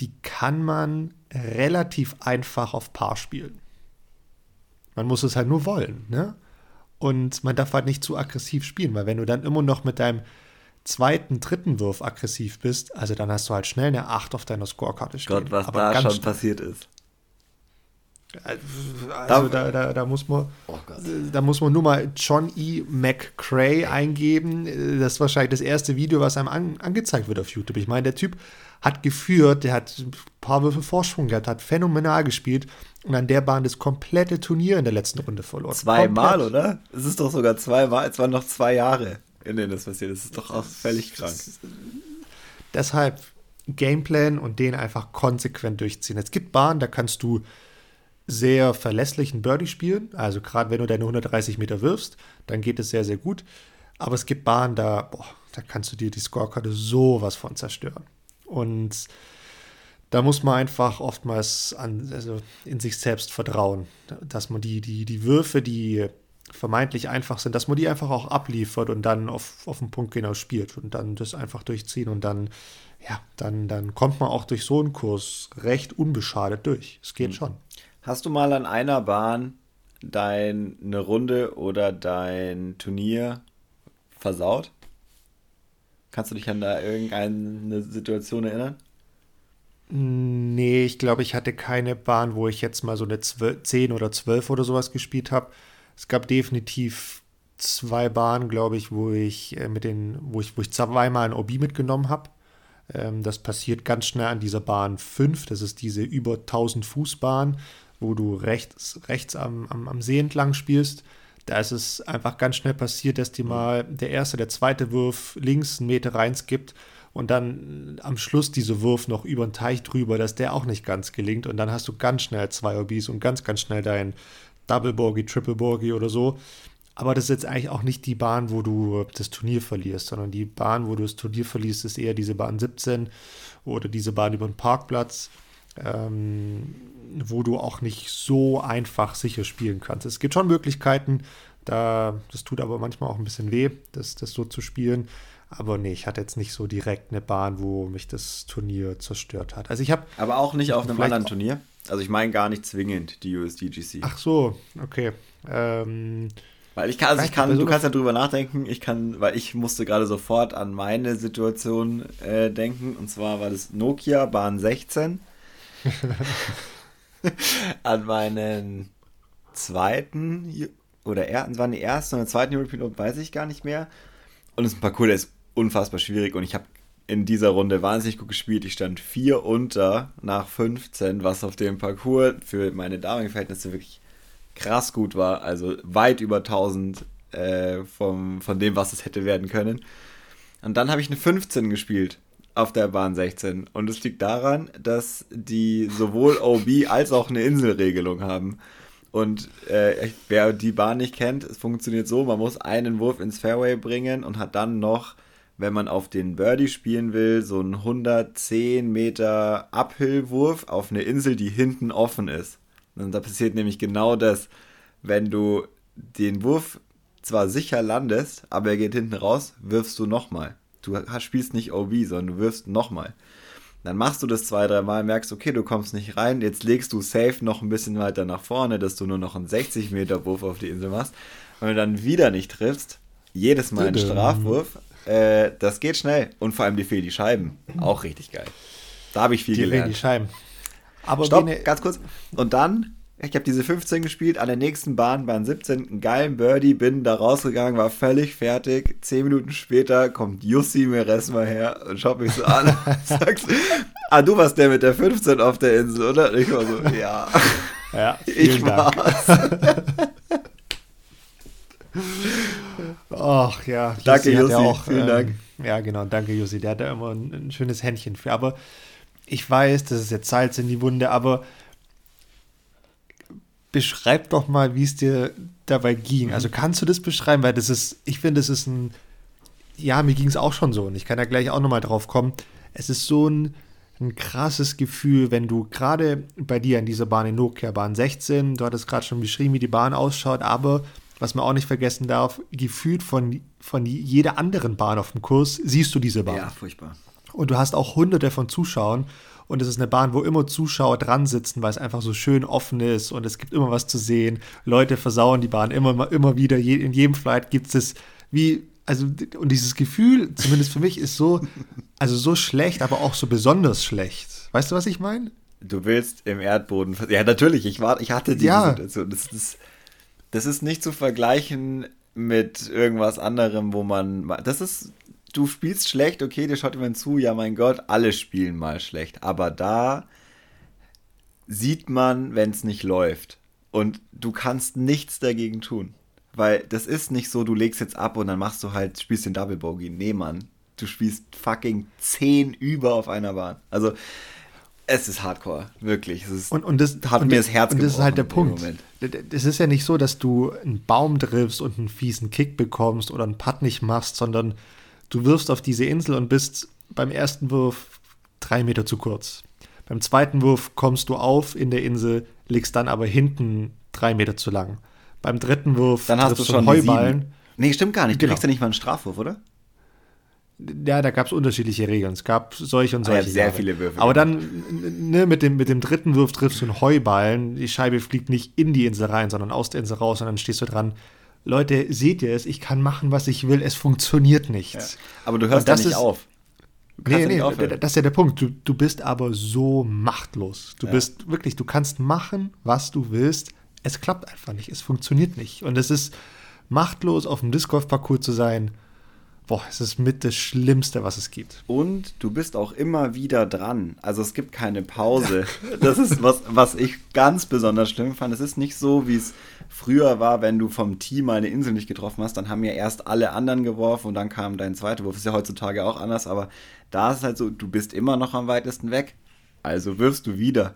die kann man relativ einfach auf Paar spielen. Man muss es halt nur wollen, ne? Und man darf halt nicht zu aggressiv spielen, weil wenn du dann immer noch mit deinem zweiten, dritten Wurf aggressiv bist, also dann hast du halt schnell eine 8 auf deiner Scorekarte stehen. Gott, was Aber da schon passiert ist. Also da, da, da, muss man, oh da muss man nur mal John E. McCray eingeben. Das ist wahrscheinlich das erste Video, was einem an, angezeigt wird auf YouTube. Ich meine, der Typ hat geführt, der hat ein paar Würfe Vorsprung gehabt, hat phänomenal gespielt und an der Bahn das komplette Turnier in der letzten Runde verloren. Zweimal, oder? Es ist doch sogar zweimal. Es waren noch zwei Jahre, in denen das passiert ist. Das ist doch auch völlig krank. Deshalb Gameplan und den einfach konsequent durchziehen. Es gibt Bahnen, da kannst du sehr verlässlichen Birdie spielen. Also gerade wenn du deine 130 Meter wirfst, dann geht es sehr, sehr gut. Aber es gibt Bahnen, da, boah, da kannst du dir die Scorekarte sowas von zerstören. Und da muss man einfach oftmals an, also in sich selbst vertrauen, dass man die, die, die Würfe, die vermeintlich einfach sind, dass man die einfach auch abliefert und dann auf, auf den Punkt genau spielt und dann das einfach durchziehen und dann, ja, dann, dann kommt man auch durch so einen Kurs recht unbeschadet durch. Es geht mhm. schon. Hast du mal an einer Bahn deine Runde oder dein Turnier versaut? Kannst du dich an da irgendeine Situation erinnern? Nee, ich glaube, ich hatte keine Bahn, wo ich jetzt mal so eine 12, 10 oder 12 oder sowas gespielt habe. Es gab definitiv zwei Bahnen, glaube ich, wo ich äh, mit den, wo ich, wo ich zweimal ein OB mitgenommen habe. Ähm, das passiert ganz schnell an dieser Bahn 5. Das ist diese über 1000 Fuß Bahn, wo du rechts, rechts am, am, am See entlang spielst. Da ist es einfach ganz schnell passiert, dass dir mal der erste, der zweite Wurf links einen Meter reinskippt und dann am Schluss diese Wurf noch über den Teich drüber, dass der auch nicht ganz gelingt. Und dann hast du ganz schnell zwei OBs und ganz, ganz schnell dein Double Bogey, Triple Bogey oder so. Aber das ist jetzt eigentlich auch nicht die Bahn, wo du das Turnier verlierst, sondern die Bahn, wo du das Turnier verlierst, ist eher diese Bahn 17 oder diese Bahn über den Parkplatz, ähm, wo du auch nicht so einfach sicher spielen kannst. Es gibt schon Möglichkeiten, da, das tut aber manchmal auch ein bisschen weh, das, das so zu spielen. Aber nee, ich hatte jetzt nicht so direkt eine Bahn, wo mich das Turnier zerstört hat. Also ich habe. Aber auch nicht auf einem anderen Turnier? Also ich meine gar nicht zwingend die USDGC. Ach so, okay. Ähm, weil ich kann, also ich kann, du kannst ja drüber nachdenken, ich kann, weil ich musste gerade sofort an meine Situation äh, denken, und zwar war das Nokia Bahn 16. an meinen zweiten oder er, es waren die ersten oder zweiten European Open, weiß ich gar nicht mehr. Und es ist ein Parcours, der ist unfassbar schwierig und ich habe in dieser Runde wahnsinnig gut gespielt. Ich stand vier unter nach 15, was auf dem Parcours für meine damaligen Verhältnisse wirklich krass gut war. Also weit über 1000 äh, vom, von dem, was es hätte werden können. Und dann habe ich eine 15 gespielt auf der Bahn 16. Und es liegt daran, dass die sowohl OB als auch eine Inselregelung haben. Und äh, wer die Bahn nicht kennt, es funktioniert so, man muss einen Wurf ins Fairway bringen und hat dann noch, wenn man auf den Birdie spielen will, so einen 110 Meter Uphill-Wurf auf eine Insel, die hinten offen ist. Und da passiert nämlich genau das, wenn du den Wurf zwar sicher landest, aber er geht hinten raus, wirfst du nochmal. Du spielst nicht OB, sondern du wirfst nochmal. Dann machst du das zwei, drei Mal, merkst, okay, du kommst nicht rein, jetzt legst du safe noch ein bisschen weiter nach vorne, dass du nur noch einen 60 Meter Wurf auf die Insel machst. Wenn du dann wieder nicht triffst, jedes Mal einen Strafwurf, äh, das geht schnell. Und vor allem die fehlen die Scheiben. Auch richtig geil. Da habe ich viel die gelernt. Die Scheiben. Aber Stopp, ganz kurz. Und dann, ich habe diese 15 gespielt, an der nächsten Bahn, Bahn 17, einen geilen Birdie, bin da rausgegangen, war völlig fertig. Zehn Minuten später kommt Jussi Meresma her und schaut mich so an und sagt, ah, du warst der mit der 15 auf der Insel, oder? Und ich war so, ja. Ja, ich war's. Ach ja. Danke, Jussi. Ja auch, Vielen ähm, Dank. Ja, genau. Danke, Jussi. Der hat da immer ein, ein schönes Händchen für. Aber ich weiß, das ist jetzt Salz in die Wunde, aber beschreib doch mal, wie es dir dabei ging. Also kannst du das beschreiben? Weil das ist, ich finde, es ist ein, ja, mir ging es auch schon so und ich kann da gleich auch nochmal drauf kommen. Es ist so ein, ein krasses Gefühl, wenn du gerade bei dir in dieser Bahn in Nokia, Bahn 16, du hattest gerade schon beschrieben, wie die Bahn ausschaut, aber was man auch nicht vergessen darf, gefühlt von, von jeder anderen Bahn auf dem Kurs siehst du diese Bahn. Ja, furchtbar. Und du hast auch hunderte von Zuschauern. Und es ist eine Bahn, wo immer Zuschauer dran sitzen, weil es einfach so schön offen ist und es gibt immer was zu sehen. Leute versauen die Bahn immer, immer wieder. in jedem Flight gibt es wie, also, und dieses Gefühl, zumindest für mich, ist so, also so schlecht, aber auch so besonders schlecht. Weißt du, was ich meine? Du willst im Erdboden. Ja, natürlich, ich, war, ich hatte diese ja. Situation. Das, das, das ist nicht zu vergleichen mit irgendwas anderem, wo man. Das ist du spielst schlecht, okay, dir schaut jemand zu, ja mein Gott, alle spielen mal schlecht. Aber da sieht man, wenn es nicht läuft. Und du kannst nichts dagegen tun. Weil das ist nicht so, du legst jetzt ab und dann machst du halt, spielst den Double Bogey. Nee, Mann. Du spielst fucking 10 über auf einer Bahn. Also, es ist hardcore, wirklich. Ist, und, und das hat und mir das Herz Und das ist halt der Punkt. Es ist ja nicht so, dass du einen Baum triffst und einen fiesen Kick bekommst oder einen Putt nicht machst, sondern Du wirfst auf diese Insel und bist beim ersten Wurf drei Meter zu kurz. Beim zweiten Wurf kommst du auf in der Insel, liegst dann aber hinten drei Meter zu lang. Beim dritten Wurf dann hast du schon Heuballen. Nee, stimmt gar nicht. Du genau. kriegst ja nicht mal einen Strafwurf, oder? Ja, da gab es unterschiedliche Regeln. Es gab solche und solche. Ah, ja, sehr Jahre. viele Würfe. Aber dann ne, mit, dem, mit dem dritten Wurf triffst du einen Heuballen. Die Scheibe fliegt nicht in die Insel rein, sondern aus der Insel raus und dann stehst du dran. Leute, seht ihr es? Ich kann machen, was ich will. Es funktioniert nicht. Ja. Aber du hörst da nicht ist, auf. Nee, nee, das ist ja der Punkt. Du, du bist aber so machtlos. Du ja. bist wirklich, du kannst machen, was du willst. Es klappt einfach nicht. Es funktioniert nicht. Und es ist machtlos, auf dem Disc Golf Parcours zu sein boah, es ist mit das Schlimmste, was es gibt. Und du bist auch immer wieder dran. Also es gibt keine Pause. Das ist was, was ich ganz besonders schlimm fand. Es ist nicht so, wie es früher war, wenn du vom Team eine Insel nicht getroffen hast, dann haben ja erst alle anderen geworfen und dann kam dein zweiter Wurf. Ist ja heutzutage auch anders, aber da ist es halt so, du bist immer noch am weitesten weg. Also wirfst du wieder.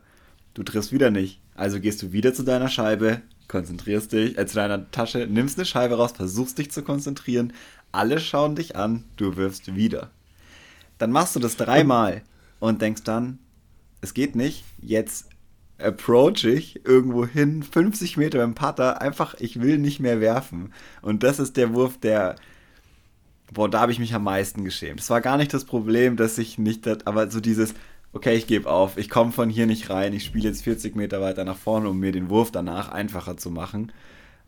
Du triffst wieder nicht. Also gehst du wieder zu deiner Scheibe, konzentrierst dich, äh, zu deiner Tasche, nimmst eine Scheibe raus, versuchst dich zu konzentrieren, alle schauen dich an, du wirfst wieder. Dann machst du das dreimal und denkst dann, es geht nicht, jetzt approach ich irgendwo hin, 50 Meter im Putter, einfach, ich will nicht mehr werfen. Und das ist der Wurf, der, boah, da habe ich mich am meisten geschämt. Es war gar nicht das Problem, dass ich nicht, aber so dieses, okay, ich gebe auf, ich komme von hier nicht rein, ich spiele jetzt 40 Meter weiter nach vorne, um mir den Wurf danach einfacher zu machen.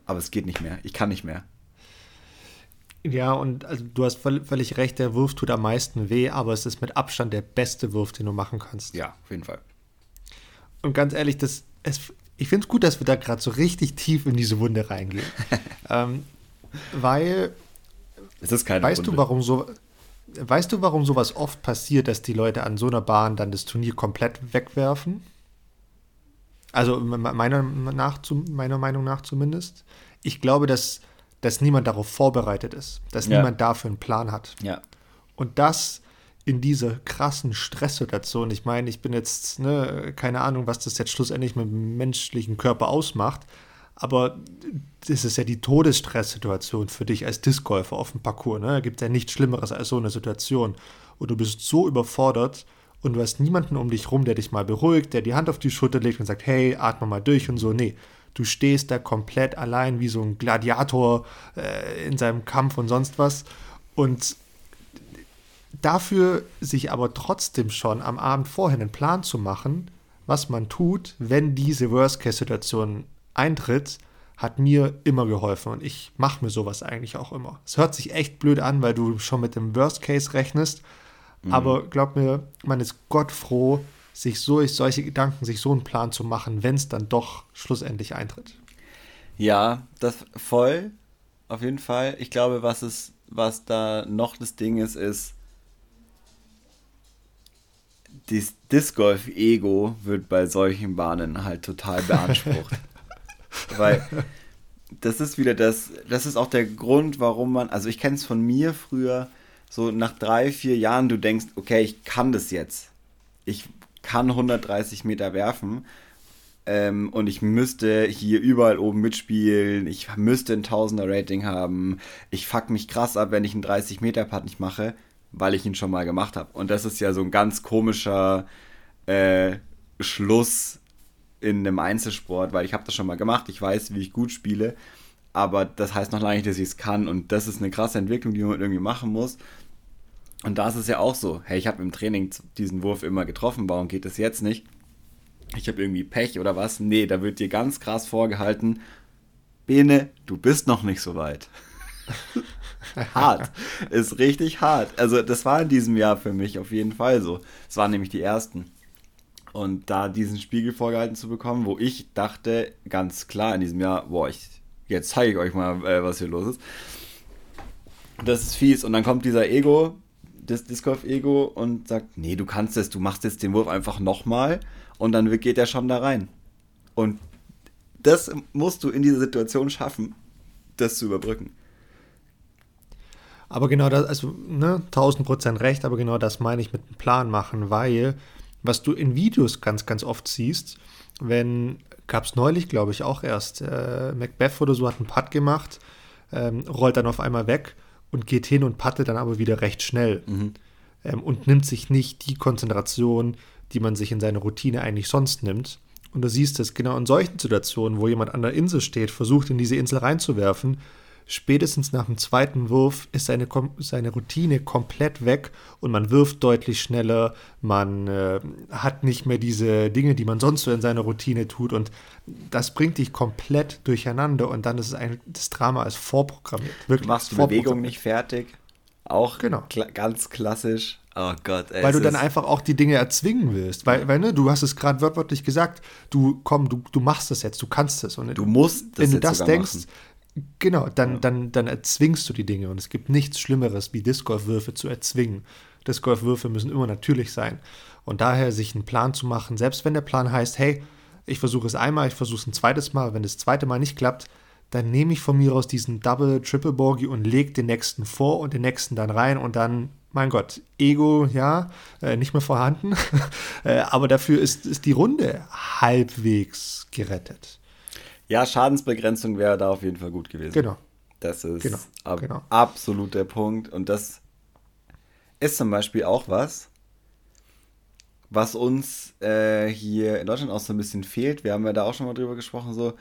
Aber es geht nicht mehr, ich kann nicht mehr. Ja, und also du hast völlig recht, der Wurf tut am meisten weh, aber es ist mit Abstand der beste Wurf, den du machen kannst. Ja, auf jeden Fall. Und ganz ehrlich, das, es, ich finde es gut, dass wir da gerade so richtig tief in diese Wunde reingehen. ähm, weil. Es ist keine weißt Wunde. du, warum so. Weißt du, warum sowas oft passiert, dass die Leute an so einer Bahn dann das Turnier komplett wegwerfen? Also meiner, nach, meiner Meinung nach zumindest. Ich glaube, dass dass niemand darauf vorbereitet ist, dass ja. niemand dafür einen Plan hat. Ja. Und das in dieser krassen Stresssituation, ich meine, ich bin jetzt, ne, keine Ahnung, was das jetzt schlussendlich mit dem menschlichen Körper ausmacht, aber das ist ja die Todesstresssituation für dich als Discgolfer auf dem Parcours. Ne? Gibt ja nichts Schlimmeres als so eine Situation. Und du bist so überfordert und du hast niemanden um dich rum, der dich mal beruhigt, der die Hand auf die Schulter legt und sagt, hey, atme mal durch und so. Nee, Du stehst da komplett allein wie so ein Gladiator äh, in seinem Kampf und sonst was. Und dafür sich aber trotzdem schon am Abend vorher einen Plan zu machen, was man tut, wenn diese Worst-Case-Situation eintritt, hat mir immer geholfen und ich mache mir sowas eigentlich auch immer. Es hört sich echt blöd an, weil du schon mit dem Worst Case rechnest, mhm. aber glaub mir, man ist Gott froh, sich so, solche Gedanken, sich so einen Plan zu machen, wenn es dann doch schlussendlich eintritt. Ja, das voll, auf jeden Fall. Ich glaube, was es, was da noch das Ding ist, ist, das Disc Golf Ego wird bei solchen Bahnen halt total beansprucht. Weil das ist wieder das, das ist auch der Grund, warum man, also ich kenne es von mir früher, so nach drei, vier Jahren, du denkst, okay, ich kann das jetzt. Ich kann 130 Meter werfen ähm, und ich müsste hier überall oben mitspielen, ich müsste ein Tausender Rating haben, ich fuck mich krass ab, wenn ich einen 30 Meter Putt nicht mache, weil ich ihn schon mal gemacht habe. Und das ist ja so ein ganz komischer äh, Schluss in einem Einzelsport, weil ich habe das schon mal gemacht, ich weiß, wie ich gut spiele, aber das heißt noch lange nicht, dass ich es kann und das ist eine krasse Entwicklung, die man irgendwie machen muss. Und da ist es ja auch so, hey, ich habe im Training diesen Wurf immer getroffen, warum geht das jetzt nicht? Ich habe irgendwie Pech oder was? Nee, da wird dir ganz krass vorgehalten, Bene, du bist noch nicht so weit. hart. Ist richtig hart. Also das war in diesem Jahr für mich auf jeden Fall so. Es waren nämlich die ersten. Und da diesen Spiegel vorgehalten zu bekommen, wo ich dachte, ganz klar in diesem Jahr, boah, ich, jetzt zeige ich euch mal, äh, was hier los ist. Das ist fies. Und dann kommt dieser Ego, das Disc Golf Ego und sagt, nee, du kannst es, du machst jetzt den Wurf einfach nochmal und dann geht er schon da rein. Und das musst du in dieser Situation schaffen, das zu überbrücken. Aber genau das, also ne, 1000 Prozent recht, aber genau das meine ich mit einem Plan machen, weil was du in Videos ganz, ganz oft siehst, wenn, gab es neulich, glaube ich, auch erst, äh, Macbeth oder so hat einen Putt gemacht, ähm, rollt dann auf einmal weg und geht hin und paddelt dann aber wieder recht schnell mhm. ähm, und nimmt sich nicht die Konzentration, die man sich in seiner Routine eigentlich sonst nimmt. Und du siehst es genau in solchen Situationen, wo jemand an der Insel steht, versucht in diese Insel reinzuwerfen, spätestens nach dem zweiten Wurf ist seine, seine Routine komplett weg und man wirft deutlich schneller, man äh, hat nicht mehr diese Dinge, die man sonst so in seiner Routine tut und das bringt dich komplett durcheinander und dann ist ein, das Drama als vorprogrammiert. Wirklich du machst die Bewegung nicht fertig, auch genau. Kla ganz klassisch. Oh Gott, ey, Weil du dann einfach auch die Dinge erzwingen willst. Weil, weil ne, du hast es gerade wörtlich gesagt, du komm, du, du machst das jetzt, du kannst es. Und du musst das Wenn du das denkst, machen Genau, dann, dann, dann erzwingst du die Dinge und es gibt nichts Schlimmeres, wie Disc Golf-Würfe zu erzwingen. Disc Golf-Würfe müssen immer natürlich sein. Und daher sich einen Plan zu machen, selbst wenn der Plan heißt, hey, ich versuche es einmal, ich versuche es ein zweites Mal, wenn das zweite Mal nicht klappt, dann nehme ich von mir aus diesen Double, Triple Bogey und lege den nächsten vor und den nächsten dann rein und dann, mein Gott, Ego, ja, äh, nicht mehr vorhanden, äh, aber dafür ist, ist die Runde halbwegs gerettet. Ja, Schadensbegrenzung wäre da auf jeden Fall gut gewesen. Genau. Das ist Genau, ab, genau. absolut der Punkt. Und das ist zum Beispiel auch was, was uns äh, hier in Deutschland auch so ein bisschen fehlt. Wir haben ja da auch schon mal drüber gesprochen, so.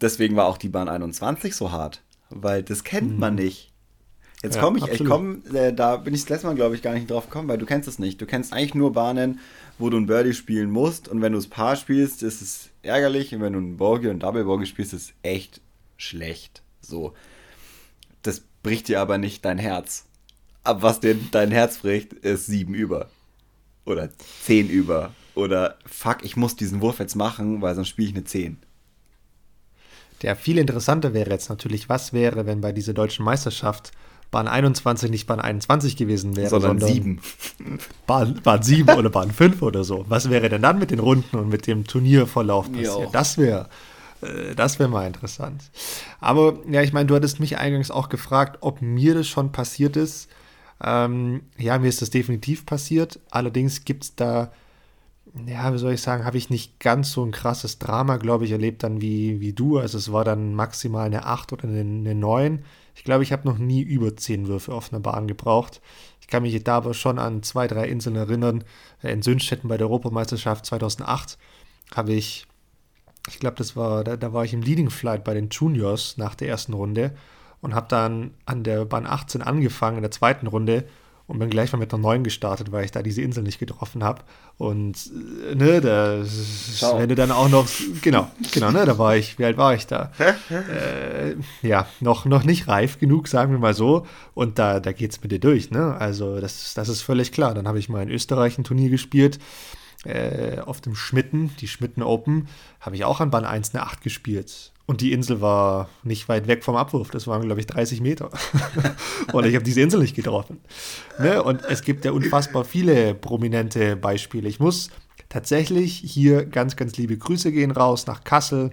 Deswegen war auch die Bahn 21 so hart, weil das kennt man nicht. Jetzt komme ich, ich absolut. komme, äh, da bin ich das letzte Mal, glaube ich, gar nicht drauf gekommen, weil du kennst es nicht. Du kennst eigentlich nur Bahnen, wo du ein Birdie spielen musst und wenn du es Paar spielst, ist es ärgerlich und wenn du ein Bogey und Double Bogey spielst, ist es echt schlecht. So. Das bricht dir aber nicht dein Herz. Aber was dir dein Herz bricht, ist 7 über. Oder 10 über. Oder fuck, ich muss diesen Wurf jetzt machen, weil sonst spiele ich eine 10. Der viel interessanter wäre jetzt natürlich, was wäre, wenn bei dieser deutschen Meisterschaft Bahn 21 nicht Bahn 21 gewesen wäre, sondern 7. Bahn, Bahn 7 oder Bahn 5 oder so. Was wäre denn dann mit den Runden und mit dem Turnierverlauf passiert? Jo. Das wäre äh, das wäre mal interessant. Aber ja, ich meine, du hattest mich eingangs auch gefragt, ob mir das schon passiert ist. Ähm, ja, mir ist das definitiv passiert. Allerdings gibt es da, ja, wie soll ich sagen, habe ich nicht ganz so ein krasses Drama, glaube ich, erlebt dann wie, wie du. Also es war dann maximal eine 8 oder eine, eine 9. Ich glaube, ich habe noch nie über 10 Würfe auf einer Bahn gebraucht. Ich kann mich da aber schon an zwei, drei Inseln erinnern. Äh, In Sünstetten bei der Europameisterschaft 2008 habe ich, ich glaube, das war, da, da war ich im Leading Flight bei den Juniors nach der ersten Runde und habe dann an der Bahn 18 angefangen in der zweiten Runde und bin gleich mal mit einer 9 gestartet, weil ich da diese Insel nicht getroffen habe. Und äh, ne, da, wenn du dann auch noch, genau, genau, ne, da war ich, wie alt war ich da? äh, ja, noch, noch nicht reif genug, sagen wir mal so. Und da, da geht es mit dir durch, ne? Also, das, das ist völlig klar. Dann habe ich mal in Österreich ein Turnier gespielt. Äh, auf dem Schmitten, die Schmitten Open, habe ich auch an Bahn 1 eine 8 gespielt. Und die Insel war nicht weit weg vom Abwurf. Das waren, glaube ich, 30 Meter. und ich habe diese Insel nicht getroffen. Ne? Und es gibt ja unfassbar viele prominente Beispiele. Ich muss tatsächlich hier ganz, ganz liebe Grüße gehen raus nach Kassel.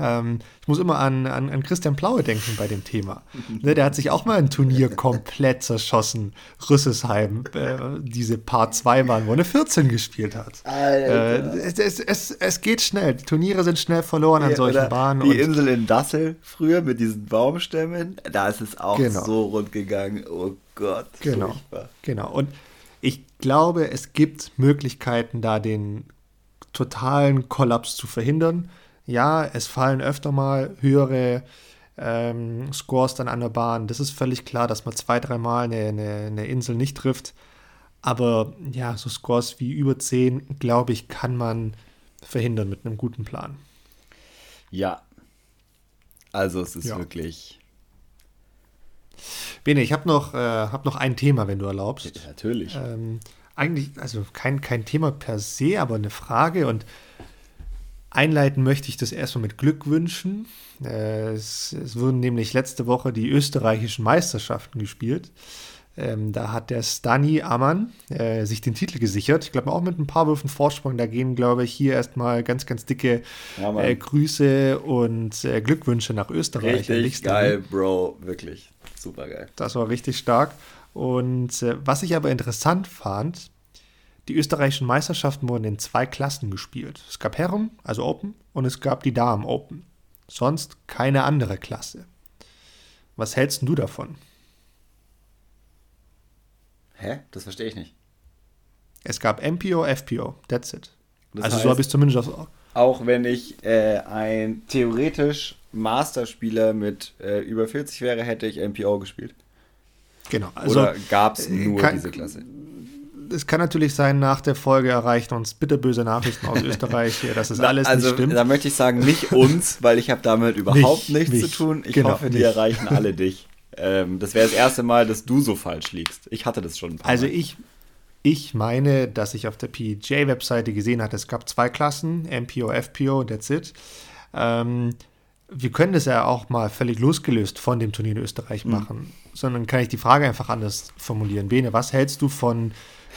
Ähm, ich muss immer an, an, an Christian Plaue denken bei dem Thema. Ne, der hat sich auch mal ein Turnier komplett zerschossen. Rüssesheim, äh, diese Part 2 waren, wo er eine 14 gespielt hat. Äh, es, es, es, es geht schnell. Die Turniere sind schnell verloren an solchen Oder Bahnen. Die Insel in Dassel früher mit diesen Baumstämmen, da ist es auch Genau. so rund gegangen. Oh Gott. Genau. furchtbar. Genau. Und ich glaube, es gibt Möglichkeiten, da den totalen Kollaps zu verhindern. Ja, es fallen öfter mal höhere ähm, Scores dann an der Bahn. Das ist völlig klar, dass man zwei, dreimal eine, eine, eine Insel nicht trifft. Aber ja, so Scores wie über 10, glaube ich, kann man verhindern mit einem guten Plan. Ja. Also es ist Ja. wirklich. Bene, ich habe noch, äh, hab noch ein Thema, wenn du erlaubst. Natürlich. Ähm, eigentlich, also kein, kein Thema per se, aber eine Frage und einleiten möchte ich das erstmal mit Glückwünschen. Äh, es, es wurden nämlich letzte Woche die österreichischen Meisterschaften gespielt. Ähm, da hat der Stani Ammann äh, sich den Titel gesichert. Ich glaube auch mit ein paar Würfen Vorsprung. Da gehen, glaube ich, hier erstmal ganz, ganz dicke Ja, äh, Grüße und äh, Glückwünsche nach Österreich. Richtig geil, Bro. Wirklich. Super geil. Das war richtig stark. Und äh, was ich aber interessant fand, die österreichischen Meisterschaften wurden in zwei Klassen gespielt. Es gab Herren, also Open, und es gab die Damen Open. Sonst keine andere Klasse. Was hältst du davon? Hä? Das verstehe ich nicht. Es gab MPO, FPO, that's it. Das also so heißt- habe ich es zumindest auf, Auch wenn ich äh, ein theoretisch Masterspieler mit äh, über 40 wäre, hätte ich MPO gespielt. Genau. Also Oder gab es äh, nur kann- diese Klasse? Es kann natürlich sein, nach der Folge erreichen uns bitterböse Nachrichten aus Österreich, hier, dass es alles also, nicht stimmt. da möchte ich sagen, nicht uns, weil ich habe damit überhaupt Nicht, nichts nicht. zu tun. Ich Genau, hoffe, die nicht. erreichen alle dich. Ähm, das wäre das erste Mal, dass du so falsch liegst. Ich hatte das schon ein paar Also Mal. ich, ich meine, dass ich auf der PGA-Webseite gesehen hatte, es gab zwei Klassen, MPO, FPO, that's it. Ähm, wir können das ja auch mal völlig losgelöst von dem Turnier in Österreich mhm. machen, sondern kann ich die Frage einfach anders formulieren. Bene, was hältst du von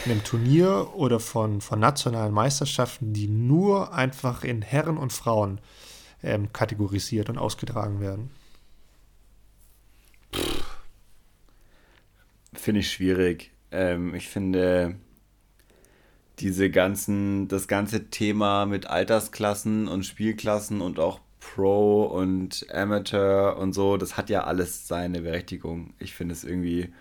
einem Turnier oder von, von nationalen Meisterschaften, die nur einfach in Herren und Frauen ähm, kategorisiert und ausgetragen werden? Finde ich schwierig. Ähm, ich finde diese ganzen, das ganze Thema mit Altersklassen und Spielklassen und auch Pro und Amateur und so, das hat ja alles seine Berechtigung. Ich finde es irgendwie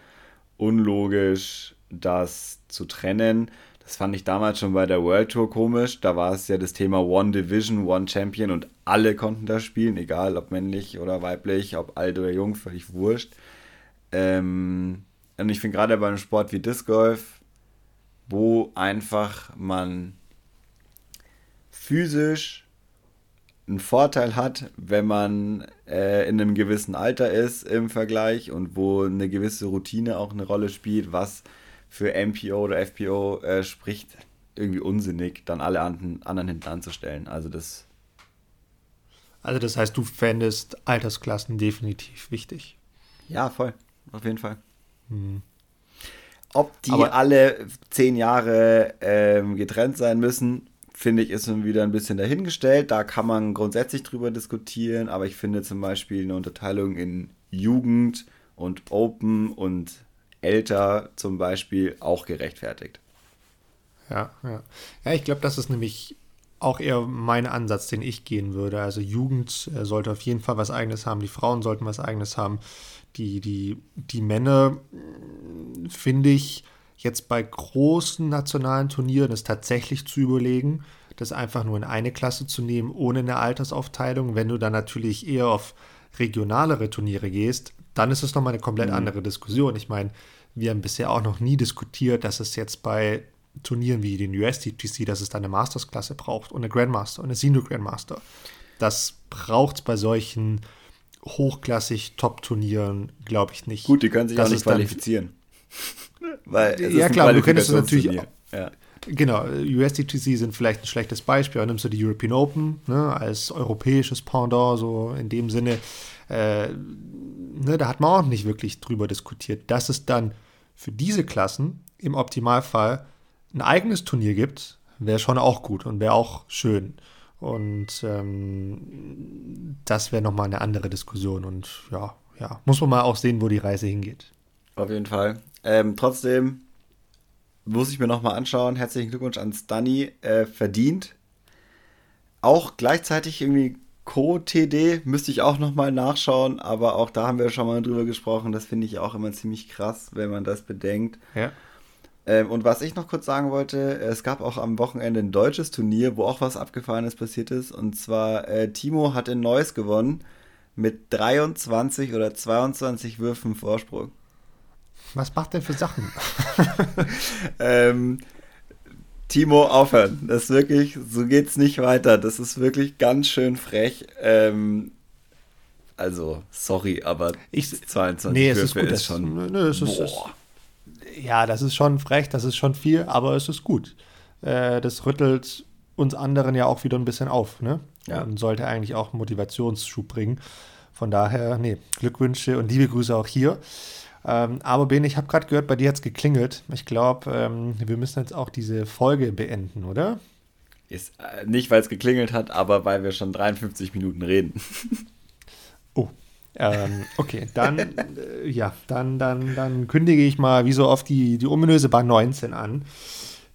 unlogisch, das zu trennen. Das fand ich damals schon bei der World Tour komisch. Da war es ja das Thema One Division, One Champion und alle konnten da spielen, egal ob männlich oder weiblich, ob alt oder jung, völlig wurscht. Ähm, und ich finde gerade bei einem Sport wie Disc Golf, wo einfach man physisch einen Vorteil hat, wenn man äh, in einem gewissen Alter ist im Vergleich und wo eine gewisse Routine auch eine Rolle spielt, was für MPO oder FPO äh, spricht, irgendwie unsinnig, dann alle anderen hinten anzustellen. Also das. Also das heißt, du fändest Altersklassen definitiv wichtig. Ja, voll. Auf jeden Fall. Hm. Ob die Aber alle zehn Jahre ähm, getrennt sein müssen, finde ich, ist schon wieder ein bisschen dahingestellt. Da kann man grundsätzlich drüber diskutieren, aber ich finde zum Beispiel eine Unterteilung in Jugend und Open und älter zum Beispiel auch gerechtfertigt. Ja, ja. Ja, ich glaube, das ist nämlich auch eher mein Ansatz, den ich gehen würde. Also Jugend äh, sollte auf jeden Fall was eigenes haben, die Frauen sollten was eigenes haben. Die, die, die Männer, finde ich, jetzt bei großen nationalen Turnieren ist tatsächlich zu überlegen, das einfach nur in eine Klasse zu nehmen, ohne eine Altersaufteilung. Wenn du dann natürlich eher auf regionalere Turniere gehst, dann ist es nochmal eine komplett mhm. andere Diskussion. Ich meine, wir haben bisher auch noch nie diskutiert, dass es jetzt bei Turnieren wie den USDGC, dass es da eine Masters-Klasse braucht und eine Grandmaster und eine Senior Grandmaster. Das braucht es bei solchen hochklassig Top-Turnieren, glaube ich, nicht. Gut, die können sich auch nicht qualifizieren. Weil ja, klar, du könntest es natürlich. Ja. Genau, USDTC sind vielleicht ein schlechtes Beispiel. Nimmst du die European Open ne, als europäisches Pendant, so in dem Sinne. Äh, ne, da hat man auch nicht wirklich drüber diskutiert, dass es dann für diese Klassen im Optimalfall ein eigenes Turnier gibt, wäre schon auch gut und wäre auch schön. Und ähm, das wäre nochmal eine andere Diskussion. Und ja, ja, muss man mal auch sehen, wo die Reise hingeht. Auf jeden Fall. Ähm, trotzdem muss ich mir nochmal anschauen. Herzlichen Glückwunsch an Stunny. Äh, verdient. Auch gleichzeitig irgendwie Co-TD müsste ich auch nochmal nachschauen, aber auch da haben wir schon mal drüber gesprochen. Das finde ich auch immer ziemlich krass, wenn man das bedenkt. Ja. Ähm, und was ich noch kurz sagen wollte, es gab auch am Wochenende ein deutsches Turnier, wo auch was Abgefahrenes passiert ist. Und zwar äh, Timo hat in Neuss gewonnen mit 23 oder 22 Würfen Vorsprung. Was macht der für Sachen? ähm, Timo, aufhören. Das ist wirklich, so geht's nicht weiter. Das ist wirklich ganz schön frech. Ähm, also, sorry, aber ich, 22 nee, es ist, gut, ist schon. Nö, es ist, boah. ja, das ist schon frech, das ist schon viel, aber es ist gut. Äh, das rüttelt uns anderen ja auch wieder ein bisschen auf, ne? Ja. Und sollte eigentlich auch Motivationsschub bringen. Von daher, nee, Glückwünsche und liebe Grüße auch hier. Ähm, aber Ben, ich habe gerade gehört, bei dir hat es geklingelt. Ich glaube, ähm, wir müssen jetzt auch diese Folge beenden, oder? Ist äh, nicht, weil es geklingelt hat, aber weil wir schon 53 Minuten reden. oh. Ähm, okay, dann, äh, ja, dann, dann, dann kündige ich mal wie so oft die, die ominöse Bar 19 an.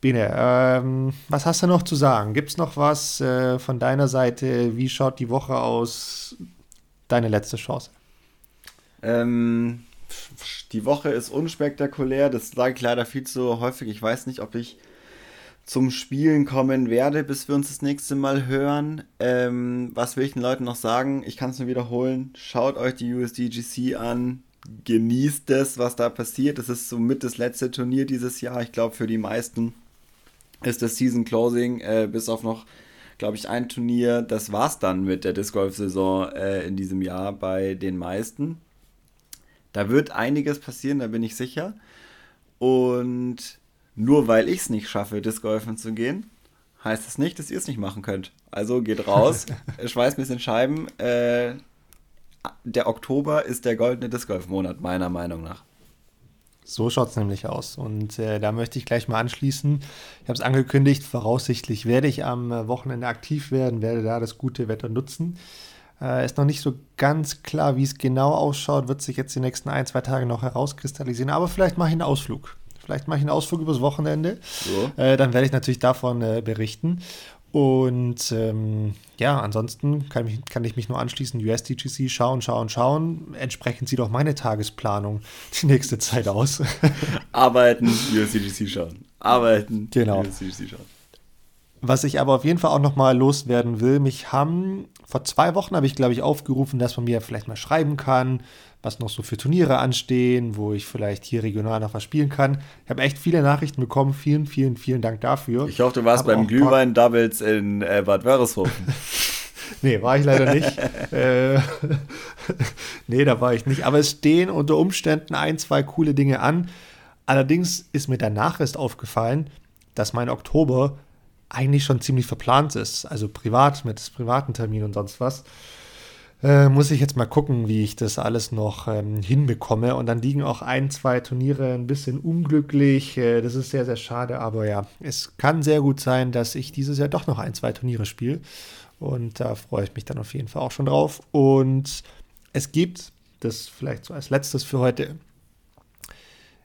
Bene, ähm, was hast du noch zu sagen? Gibt es noch was äh, von deiner Seite? Wie schaut die Woche aus? Deine letzte Chance. Ähm, die Woche ist unspektakulär. Das sage ich leider viel zu häufig. Ich weiß nicht, ob ich zum Spielen kommen werde, bis wir uns das nächste Mal hören. Ähm, was will ich den Leuten noch sagen? Ich kann es nur wiederholen. Schaut euch die USDGC an. Genießt es, was da passiert. Das ist somit das letzte Turnier dieses Jahr. Ich glaube, für die meisten ist das Season Closing, äh, bis auf noch, glaube ich, ein Turnier. Das war's dann mit der Disc Golf Saison äh, in diesem Jahr bei den meisten. Da wird einiges passieren, da bin ich sicher. Und nur weil ich es nicht schaffe, Disc Golfen zu gehen, heißt es nicht, dass ihr es nicht machen könnt. Also geht raus, schweißt ein bisschen Scheiben. Äh, der Oktober ist der goldene Disc Golf Monat, meiner Meinung nach. So schaut es nämlich aus. Und äh, da möchte ich gleich mal anschließen. Ich habe es angekündigt, voraussichtlich werde ich am äh, Wochenende aktiv werden, werde da das gute Wetter nutzen. Äh, ist noch nicht so ganz klar, wie es genau ausschaut, wird sich jetzt die nächsten ein, zwei Tage noch herauskristallisieren. Aber vielleicht mache ich einen Ausflug. Vielleicht mache ich einen Ausflug übers Wochenende. So. Äh, dann werde ich natürlich davon äh, berichten. Und ähm, ja, ansonsten kann, mich, kann, ich mich nur anschließen, USDGC schauen, schauen, schauen. Entsprechend sieht auch meine Tagesplanung die nächste Zeit aus. Arbeiten, USDGC schauen. Arbeiten, genau. USDGC schauen. Was ich aber auf jeden Fall auch nochmal loswerden will, mich haben, vor zwei Wochen habe ich, glaube ich, aufgerufen, dass man mir vielleicht mal schreiben kann, was noch so für Turniere anstehen, wo ich vielleicht hier regional noch was spielen kann. Ich habe echt viele Nachrichten bekommen. Vielen, vielen, vielen Dank dafür. Ich hoffe, du warst beim Glühwein-Doubles in äh, Bad Wörishofen. nee, war ich leider nicht. äh, nee, da war ich nicht. Aber es stehen unter Umständen ein, zwei coole Dinge an. Allerdings ist mir danach erst aufgefallen, dass mein Oktober eigentlich schon ziemlich verplant ist. Also privat mit privaten Terminen und sonst was. Äh, muss ich jetzt mal gucken, wie ich das alles noch ähm, hinbekomme. Und dann liegen auch ein, zwei Turniere ein bisschen unglücklich. Äh, das ist sehr, sehr schade. Aber ja, es kann sehr gut sein, dass ich dieses Jahr doch noch ein, zwei Turniere spiele. Und da freue ich mich dann auf jeden Fall auch schon drauf. Und es gibt, das vielleicht so als letztes für heute,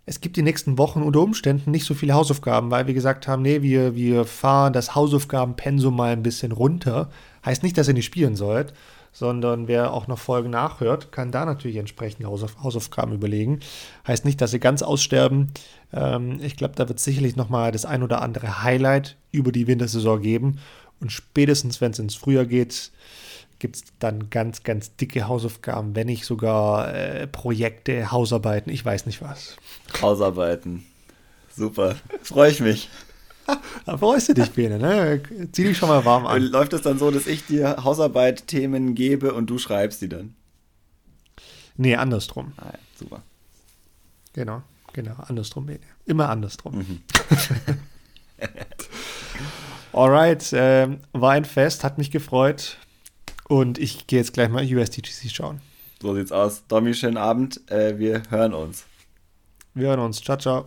es gibt die nächsten Wochen unter Umständen nicht so viele Hausaufgaben, weil wir gesagt haben, nee, wir, wir fahren das Hausaufgabenpensum mal ein bisschen runter. Heißt nicht, dass ihr nicht spielen sollt, sondern wer auch noch Folgen nachhört, kann da natürlich entsprechend Hausauf Hausaufgaben überlegen. Heißt nicht, dass sie ganz aussterben. Ähm, ich glaube, da wird sicherlich nochmal das ein oder andere Highlight über die Wintersaison geben. Und spätestens, wenn es ins Frühjahr geht, gibt es dann ganz, ganz dicke Hausaufgaben, wenn nicht sogar äh, Projekte, Hausarbeiten, ich weiß nicht was. Hausarbeiten. Super. Freue ich mich. Da freust du dich, Bene, ne? Zieh dich schon mal warm an. Läuft es dann so, dass ich dir Hausarbeit-Themen gebe und du schreibst die dann? Nee, andersrum. Ah, ja, super. Genau, genau, andersrum, Bene. Immer andersrum. Mhm. Alright, äh, war ein Fest, hat mich gefreut. Und ich gehe jetzt gleich mal USDGC schauen. So sieht's aus. Domi, schönen Abend. Äh, wir hören uns. Wir hören uns. Ciao, ciao.